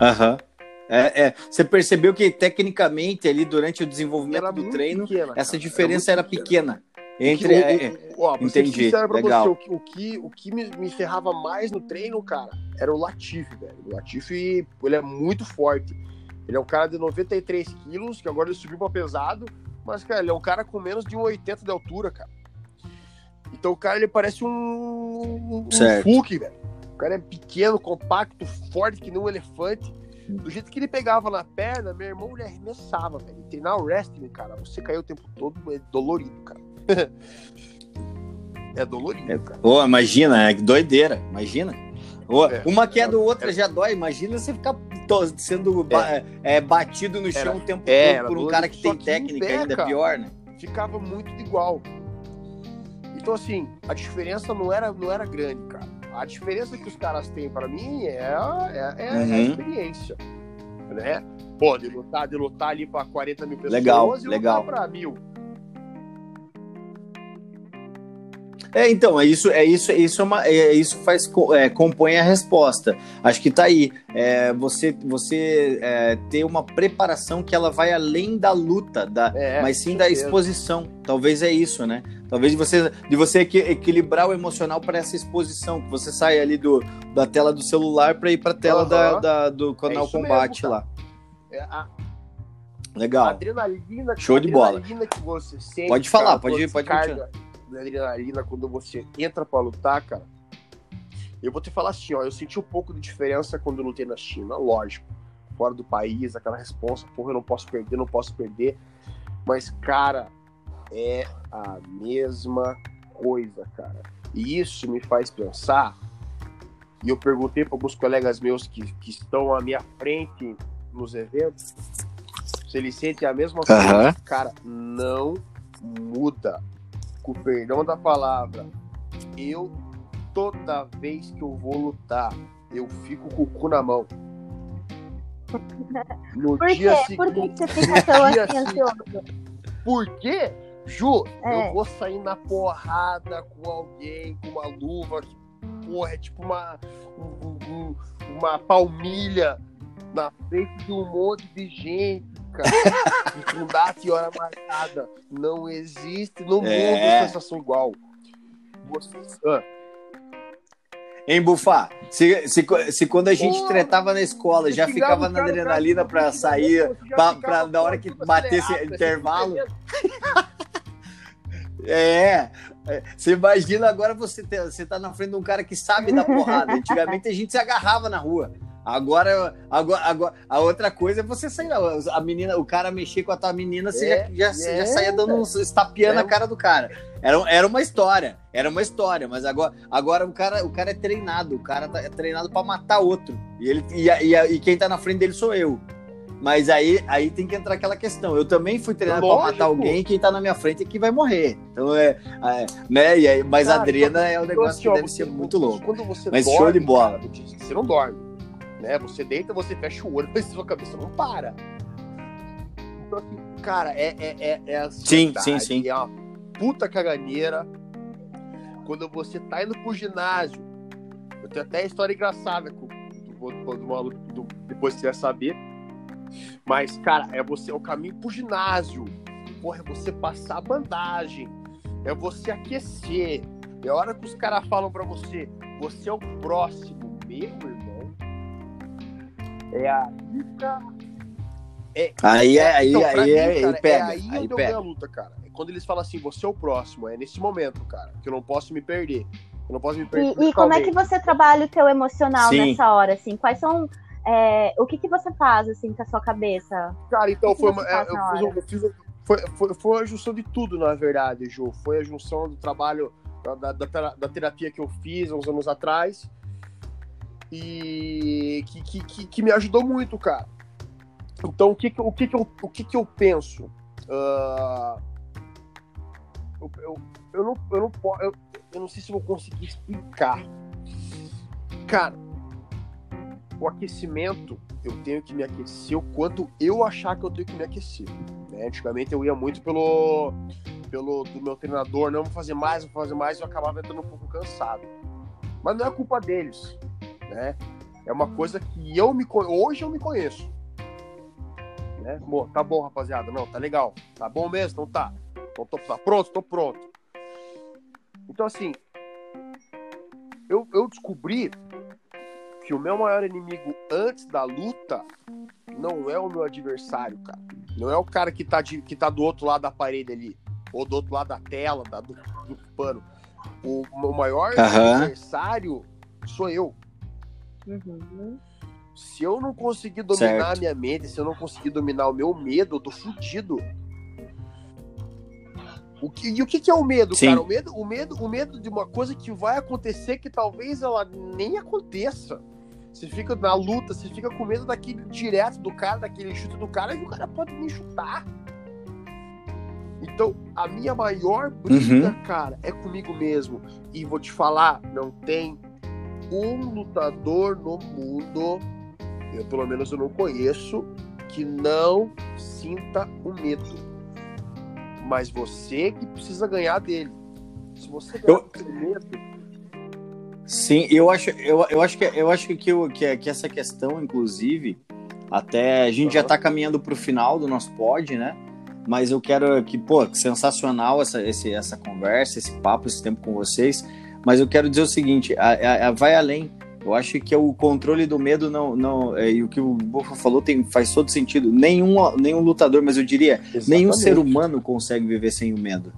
A: Aham. Uhum. É, é, você percebeu que tecnicamente ali durante o desenvolvimento era do treino pequena, essa diferença era, era pequena. Entre, o, é, é, ó, entendi. Legal.
B: Você, o, que, o que me, me ferrava mais no treino, cara, era o Latifi, velho. O Latifi, ele é muito forte. Ele é um cara de 93 quilos, que agora ele subiu para pesado, mas, cara, ele é um cara com menos de 1,80 de altura, cara. Então o cara, ele parece um, um Hulk, velho. O cara é pequeno, compacto, forte, que nem um elefante. Do jeito que ele pegava na perna, meu irmão, ele arremessava, velho. Treinar o wrestling, cara, você caiu o tempo todo, é dolorido, cara. *laughs* é dolorido, é, cara.
A: Imagina, é doideira, imagina. É, uma queda ou outra é, já dói. Imagina você ficar sendo é. é. batido no chão era, o tempo é, todo por um cara que tem técnica pé, ainda cara, pior, né?
B: Ficava muito igual. Então, assim, a diferença não era, não era grande, cara. A diferença que os caras têm para mim é, é, é uhum. a experiência, né? Pô, de lutar, de lutar ali para 40 mil pessoas
A: legal,
B: e
A: legal.
B: lutar para mil.
A: É, então, é isso, é isso, é isso, é uma, é, isso faz é, compõe a resposta. Acho que tá aí. É, você você é, ter uma preparação que ela vai além da luta, da, é, mas sim da exposição. Talvez é isso, né? Talvez de você, de você equilibrar o emocional para essa exposição, que você sai ali do, da tela do celular para ir para a tela uhum. da, da, do canal é Combate mesmo, lá.
B: É.
A: Legal.
B: Adrenalina,
A: Show de bola. pode falar, cara, pode, pode carga,
B: adrenalina quando você entra para lutar, cara. Eu vou te falar assim, ó, eu senti um pouco de diferença quando eu lutei na China, lógico. Fora do país, aquela resposta, porra, eu não posso perder, não posso perder. Mas, cara, é a mesma coisa, cara. E isso me faz pensar. E eu perguntei para alguns colegas meus que, que estão à minha frente nos eventos se eles sentem a mesma coisa. Cara, não muda com o perdão da palavra, eu, toda vez que eu vou lutar, eu fico com o cu na mão.
C: No Por dia quê? Por que você fica tão ansioso?
B: Por quê? Ju, é. eu vou sair na porrada com alguém, com uma luva que, porra, é tipo uma, um, um, uma palmilha na frente de um monte de gente cara. com data e hora marcada. Não existe no mundo é. sensação igual. Você... Ah.
A: Hein, Bufá? Se, se, se quando a gente Pô, tretava na escola, já ficava na adrenalina para sair, pra, pra, na hora que batesse intervalo. *laughs* é, você imagina agora você, ter, você tá na frente de um cara que sabe dar porrada. Antigamente a gente se agarrava na rua. Agora, agora, agora, a outra coisa é você sair, a menina, o cara mexer com a tua menina, você é, já, já, é, já saía dando uns estapeando é. a cara do cara. Era, era uma história, era uma história, mas agora, agora o, cara, o cara é treinado, o cara tá, é treinado para matar outro. E, ele, e, e, e quem tá na frente dele sou eu. Mas aí, aí tem que entrar aquela questão. Eu também fui treinado para matar alguém, quem tá na minha frente é que vai morrer. Então é, é né? E aí, mas Cara, a adrena é um negócio que deve ser muito louco.
B: Quando você
A: mas
B: dorme,
A: show de bola.
B: Cara, você não dorme né? Você deita, você fecha o olho, *laughs* mas sua cabeça não para. Então, assim, cara, é, é, é, é a
A: sim, sim, sim.
B: É uma puta caganeira. Quando você tá indo pro ginásio, eu tenho até história engraçada com, do, do maluco, do, depois você vai saber. Mas, cara, é você é o caminho pro ginásio. Porra, é você passar a bandagem. É você aquecer. É a hora que os caras falam para você, você é o próximo. Meu irmão é a luta.
A: É, aí é, aí,
B: então,
A: aí,
B: mim,
A: é,
B: cara,
A: aí pega.
B: É aí, aí onde pega. eu ganho a luta, cara. É quando eles falam assim, você é o próximo, é nesse momento, cara, que eu não posso me perder. Eu não posso me perder.
C: E, e como é que você trabalha o teu emocional Sim. nessa hora, assim? Quais são é, o que, que você faz assim com a sua cabeça?
B: Cara, então foi uma, é, eu, fiz, eu fiz, foi, foi, foi a junção de tudo, na verdade, Ju. Foi a junção do trabalho da, da, da terapia que eu fiz uns anos atrás e que, que, que, que me ajudou muito, cara. Então, o que, o que, que, eu, o que, que eu penso? Uh, eu, eu, eu, não, eu, não, eu, eu não sei se vou conseguir explicar. Cara, o aquecimento, eu tenho que me aquecer o quanto eu achar que eu tenho que me aquecer. Né? Antigamente eu ia muito pelo, pelo do meu treinador, não vou fazer mais, vou fazer mais, e eu acabava entrando um pouco cansado. Mas não é culpa deles né? É uma coisa que eu me hoje eu me conheço. Né? Tá bom, rapaziada. Não, tá legal. Tá bom mesmo? Então tá. Então tô, tá pronto, tô pronto. Então assim, eu, eu descobri que o meu maior inimigo antes da luta não é o meu adversário, cara. Não é o cara que tá, de, que tá do outro lado da parede ali, ou do outro lado da tela, da, do, do pano. O, o maior uhum. adversário sou eu. Uhum. Se eu não conseguir dominar a minha mente, se eu não conseguir dominar o meu medo, eu tô fudido. O que, e o que, que é o medo, Sim. cara? O medo, o, medo, o medo de uma coisa que vai acontecer que talvez ela nem aconteça. Você fica na luta, você fica com medo daquele direto do cara, daquele chute do cara, e o cara pode me chutar. Então, a minha maior briga, uhum. cara, é comigo mesmo. E vou te falar, não tem um lutador no mundo, eu pelo menos eu não conheço, que não sinta o medo. Mas você que precisa ganhar dele. Se você ganhar eu... medo.
A: Sim, eu acho, eu, eu acho que eu acho que, que, que essa questão, inclusive, até a gente uhum. já está caminhando para o final do nosso pod, né? Mas eu quero que, pô, sensacional essa, esse, essa conversa, esse papo, esse tempo com vocês. Mas eu quero dizer o seguinte, a, a, a vai além. Eu acho que o controle do medo não, não é, e o que o Bufa falou tem, faz todo sentido. Nenhum, nenhum lutador, mas eu diria, Exatamente. nenhum ser humano consegue viver sem o medo.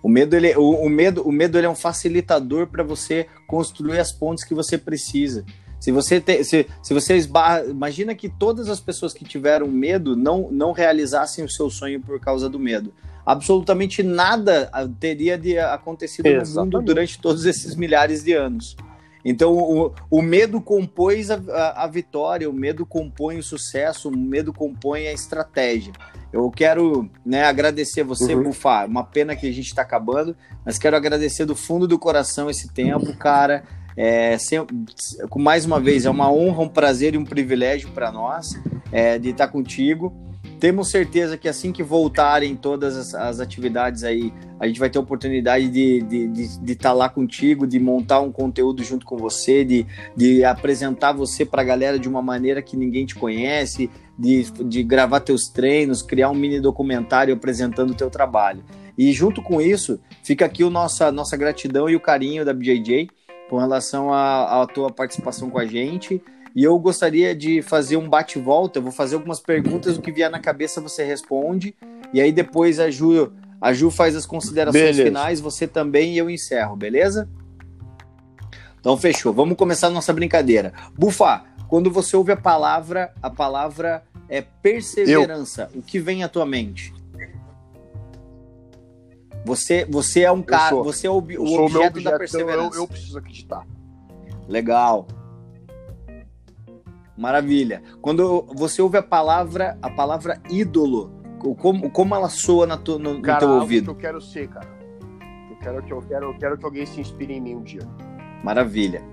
A: O medo, ele, o, o medo, o medo ele é um facilitador para você construir as pontes que você precisa. Se você te, se, se você esbarra, imagina que todas as pessoas que tiveram medo não, não realizassem o seu sonho por causa do medo absolutamente nada teria de acontecido Exatamente. no mundo durante todos esses milhares de anos. Então, o, o medo compõe a, a, a, vitória, o medo compõe o sucesso, o medo compõe a estratégia. Eu quero né, agradecer você, uhum. Bufar. Uma pena que a gente está acabando, mas quero agradecer do fundo do coração esse tempo, cara. É, sem, mais uma vez, é uma honra, um prazer e um privilégio para nós é, de estar contigo. Temos certeza que assim que voltarem todas as, as atividades aí, a gente vai ter a oportunidade de estar de, de, de tá lá contigo, de montar um conteúdo junto com você, de, de apresentar você para a galera de uma maneira que ninguém te conhece, de, de gravar teus treinos, criar um mini documentário apresentando o teu trabalho. E junto com isso, fica aqui o nossa, nossa gratidão e o carinho da BJJ com relação à tua participação com a gente. E eu gostaria de fazer um bate-volta. Eu vou fazer algumas perguntas, o que vier na cabeça você responde. E aí depois a Ju, a Ju faz as considerações beleza. finais, você também e eu encerro, beleza? Então fechou. Vamos começar a nossa brincadeira. Bufa, quando você ouve a palavra, a palavra é perseverança. Eu. O que vem à tua mente? Você, você é um cara, você é o, o objeto, objeto, da perseverança.
B: Eu, eu preciso acreditar.
A: Legal. Maravilha. Quando você ouve a palavra, a palavra ídolo, como, como ela soa na tu, no,
B: cara,
A: no teu ouvido?
B: Que eu quero ser, cara. Eu quero que eu quero, eu quero que alguém se inspire em mim um dia.
A: Maravilha.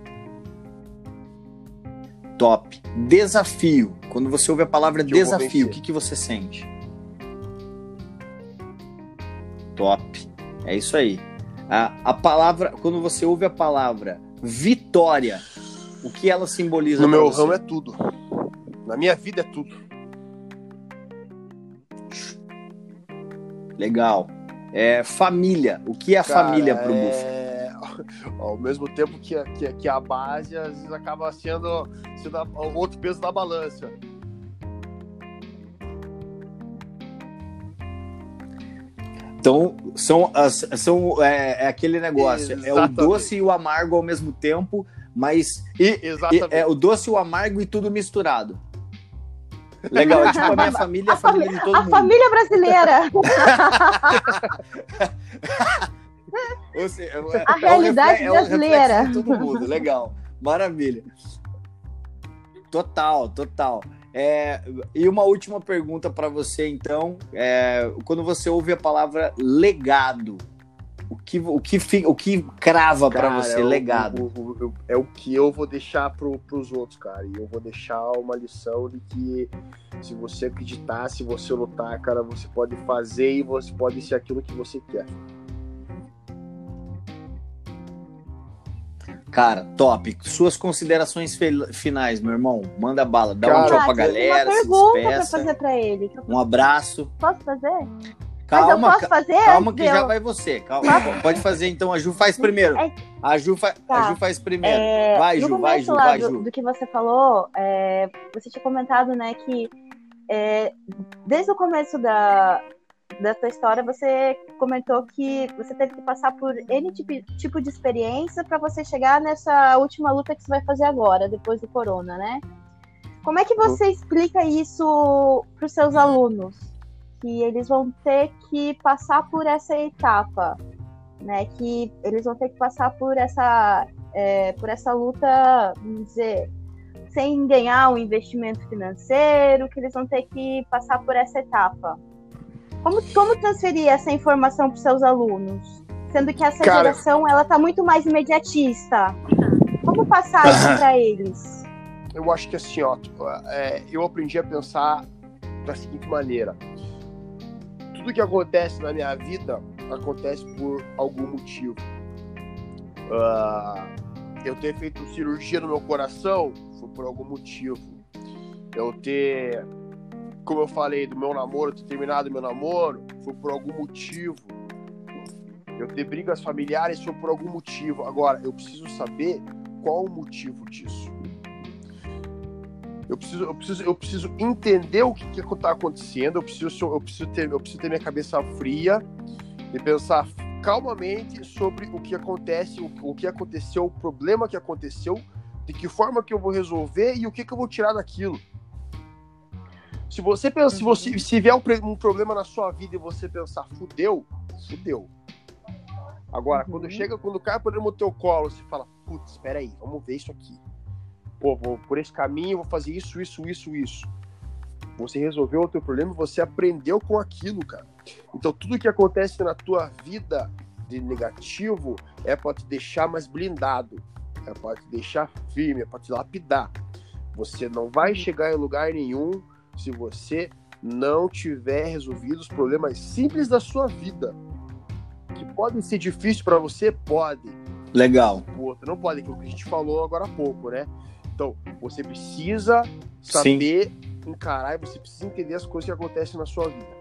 A: Top. Desafio. Quando você ouve a palavra que desafio, o que, que você sente? Top. É isso aí. A, a palavra, quando você ouve a palavra vitória, o que ela simboliza?
B: No meu ramo é tudo. Na minha vida é tudo.
A: Legal. É, família. O que é a Cara, família pro é...
B: Bufa? *laughs* Ao mesmo tempo que, que, que, a base às vezes acaba sendo, sendo o outro peso da balança.
A: Então, são, são é, é aquele negócio, Exatamente. é o doce e o amargo ao mesmo tempo, mas e, e, é o doce o amargo e tudo misturado. Legal, é tipo a minha *laughs* família, a, a família de todo
C: a
A: mundo.
C: A família brasileira. *laughs*
A: seja,
C: é, a realidade é brasileira.
A: É todo mundo, legal, maravilha. Total, total. É, e uma última pergunta para você, então. É, quando você ouve a palavra legado, o que, o que, o que crava para você, é legado?
B: O, o, o, é o que eu vou deixar para os outros, cara. E eu vou deixar uma lição de que se você acreditar, se você lutar, cara, você pode fazer e você pode ser aquilo que você quer.
A: Cara, top. Suas considerações finais, meu irmão. Manda bala. Dá Cara, um tchau pra galera. Uma pergunta pra
C: fazer pra ele.
A: Um abraço.
C: Posso fazer?
A: Calma,
C: Mas eu posso fazer?
A: Calma que já vai você. Calma, pode fazer então. A Ju faz primeiro. É... A, Ju fa... tá. a Ju faz primeiro. É... Vai, Ju, vai, Ju, vai,
C: Ju. Do que você falou, é... você tinha comentado, né, que é, desde o começo da, da tua história, você comentou que você teve que passar por N tipo, tipo de experiência para você chegar nessa última luta que você vai fazer agora, depois do corona, né? Como é que você explica isso para os seus alunos? Que eles vão ter que passar por essa etapa, né? Que eles vão ter que passar por essa, é, por essa luta, vamos dizer, sem ganhar um investimento financeiro, que eles vão ter que passar por essa etapa. Como, como transferir essa informação para os seus alunos? Sendo que essa Cara... geração ela tá muito mais imediatista. Como passar isso para eles?
B: Eu acho que assim, ó, é, eu aprendi a pensar da seguinte maneira: tudo que acontece na minha vida acontece por algum motivo. Uh, eu ter feito cirurgia no meu coração foi por algum motivo. Eu ter como eu falei, do meu namoro, ter terminado meu namoro, foi por algum motivo. Eu ter brigas familiares foi por algum motivo. Agora, eu preciso saber qual o motivo disso. Eu preciso, eu preciso, eu preciso entender o que está acontecendo. Eu preciso, eu preciso ter, eu preciso ter minha cabeça fria e pensar calmamente sobre o que acontece, o, o que aconteceu, o problema que aconteceu, de que forma que eu vou resolver e o que, que eu vou tirar daquilo. Se você pensa, se você uhum. se vier um, um, problema na sua vida e você pensar, fudeu, fudeu. Agora, uhum. quando chega, quando cai o problema no teu colo, você fala, putz, espera aí, vamos ver isso aqui. Pô, vou por esse caminho, vou fazer isso, isso, isso, isso. Você resolveu o teu problema, você aprendeu com aquilo, cara. Então, tudo que acontece na tua vida de negativo é para te deixar mais blindado, é para te deixar firme, é para te lapidar. Você não vai uhum. chegar em lugar nenhum se você não tiver resolvido os problemas simples da sua vida. Que podem ser difíceis para você, pode.
A: Legal.
B: Outro, não pode, que é o que a gente falou agora há pouco, né? Então, você precisa saber Sim. encarar e você precisa entender as coisas que acontecem na sua vida.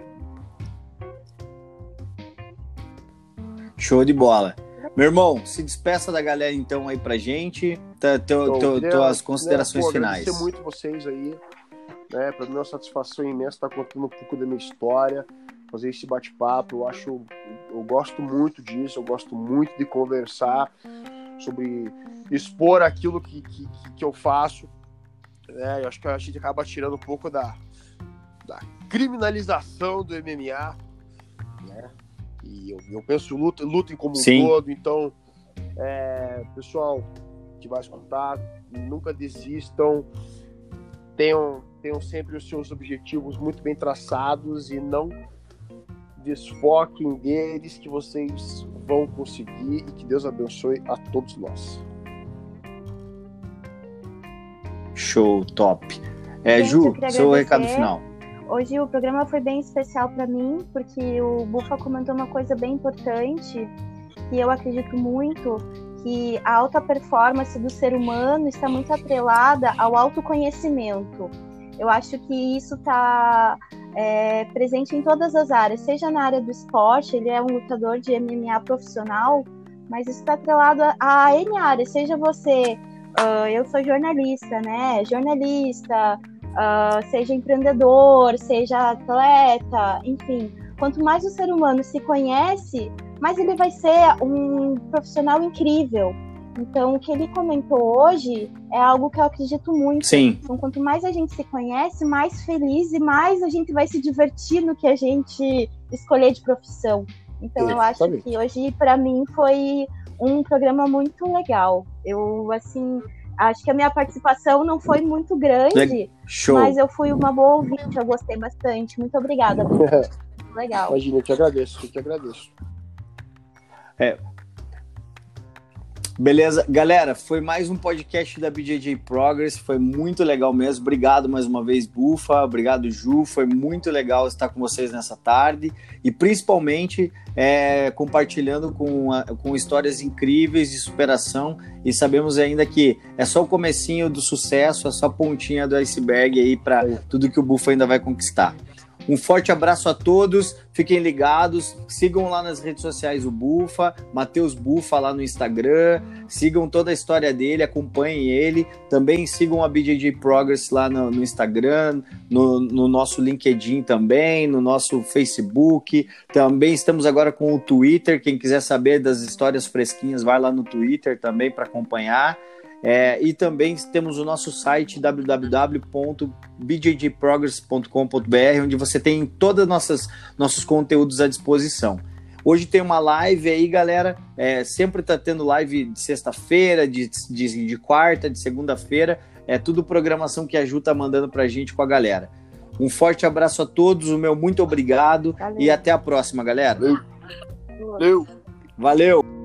A: Show de bola. Meu irmão, se despeça da galera então aí pra gente, tá, teu, então, teu, tuas considerações né, pô, finais.
B: Agradecer muito vocês aí, né? Pra mim é uma satisfação imensa estar contando um pouco da minha história, fazer esse bate-papo. Eu acho, eu gosto muito disso, eu gosto muito de conversar sobre expor aquilo que, que, que eu faço. Né? Eu acho que a gente acaba tirando um pouco da, da criminalização do MMA, né? E eu, eu penso luta, lutem como Sim. um todo. Então, é, pessoal que vai escutar, nunca desistam. Tenham, tenham sempre os seus objetivos muito bem traçados e não desfoquem deles que vocês vão conseguir e que Deus abençoe a todos nós.
A: Show, top. É, Gente, Ju, seu recado final.
C: Hoje o programa foi bem especial para mim, porque o Bufa comentou uma coisa bem importante, e eu acredito muito que a alta performance do ser humano está muito atrelada ao autoconhecimento. Eu acho que isso está é, presente em todas as áreas, seja na área do esporte, ele é um lutador de MMA profissional, mas isso está atrelado a, a N áreas, seja você, uh, eu sou jornalista, né? Jornalista, uh, seja empreendedor, seja atleta, enfim. Quanto mais o ser humano se conhece, mais ele vai ser um profissional incrível. Então, o que ele comentou hoje é algo que eu acredito muito.
A: Sim.
C: Então, quanto mais a gente se conhece, mais feliz e mais a gente vai se divertir no que a gente escolher de profissão. Então, eu acho que hoje, para mim, foi um programa muito legal. Eu, assim, Acho que a minha participação não foi muito grande, Show. mas eu fui uma boa ouvinte, eu gostei bastante. Muito obrigada. *laughs* Legal.
B: Imagina, eu te agradeço, eu te agradeço.
A: É, Beleza, galera, foi mais um podcast da BJJ Progress, foi muito legal mesmo. Obrigado mais uma vez, Bufa, obrigado, Ju, foi muito legal estar com vocês nessa tarde. E principalmente é, compartilhando com, com histórias incríveis de superação. E sabemos ainda que é só o comecinho do sucesso, é só a pontinha do iceberg aí para tudo que o Bufa ainda vai conquistar. Um forte abraço a todos, fiquem ligados, sigam lá nas redes sociais o Bufa, Matheus Bufa lá no Instagram, sigam toda a história dele, acompanhem ele, também sigam a BJJ Progress lá no, no Instagram, no, no, nosso LinkedIn também, no nosso Facebook, também estamos agora com o Twitter, quem quiser saber das histórias fresquinhas, vai lá no Twitter também para acompanhar. É, e também temos o nosso site www.bjjprogress.com.br, onde você tem todos os nossos conteúdos à disposição. Hoje tem uma live aí, galera. É, sempre tá tendo live de sexta-feira, de, de, de, quarta, de segunda-feira. É tudo programação que a Ju tá mandando pra gente com a galera. Um forte abraço a todos, o meu muito obrigado Valeu. e até a próxima, galera.
B: Valeu.
A: Valeu.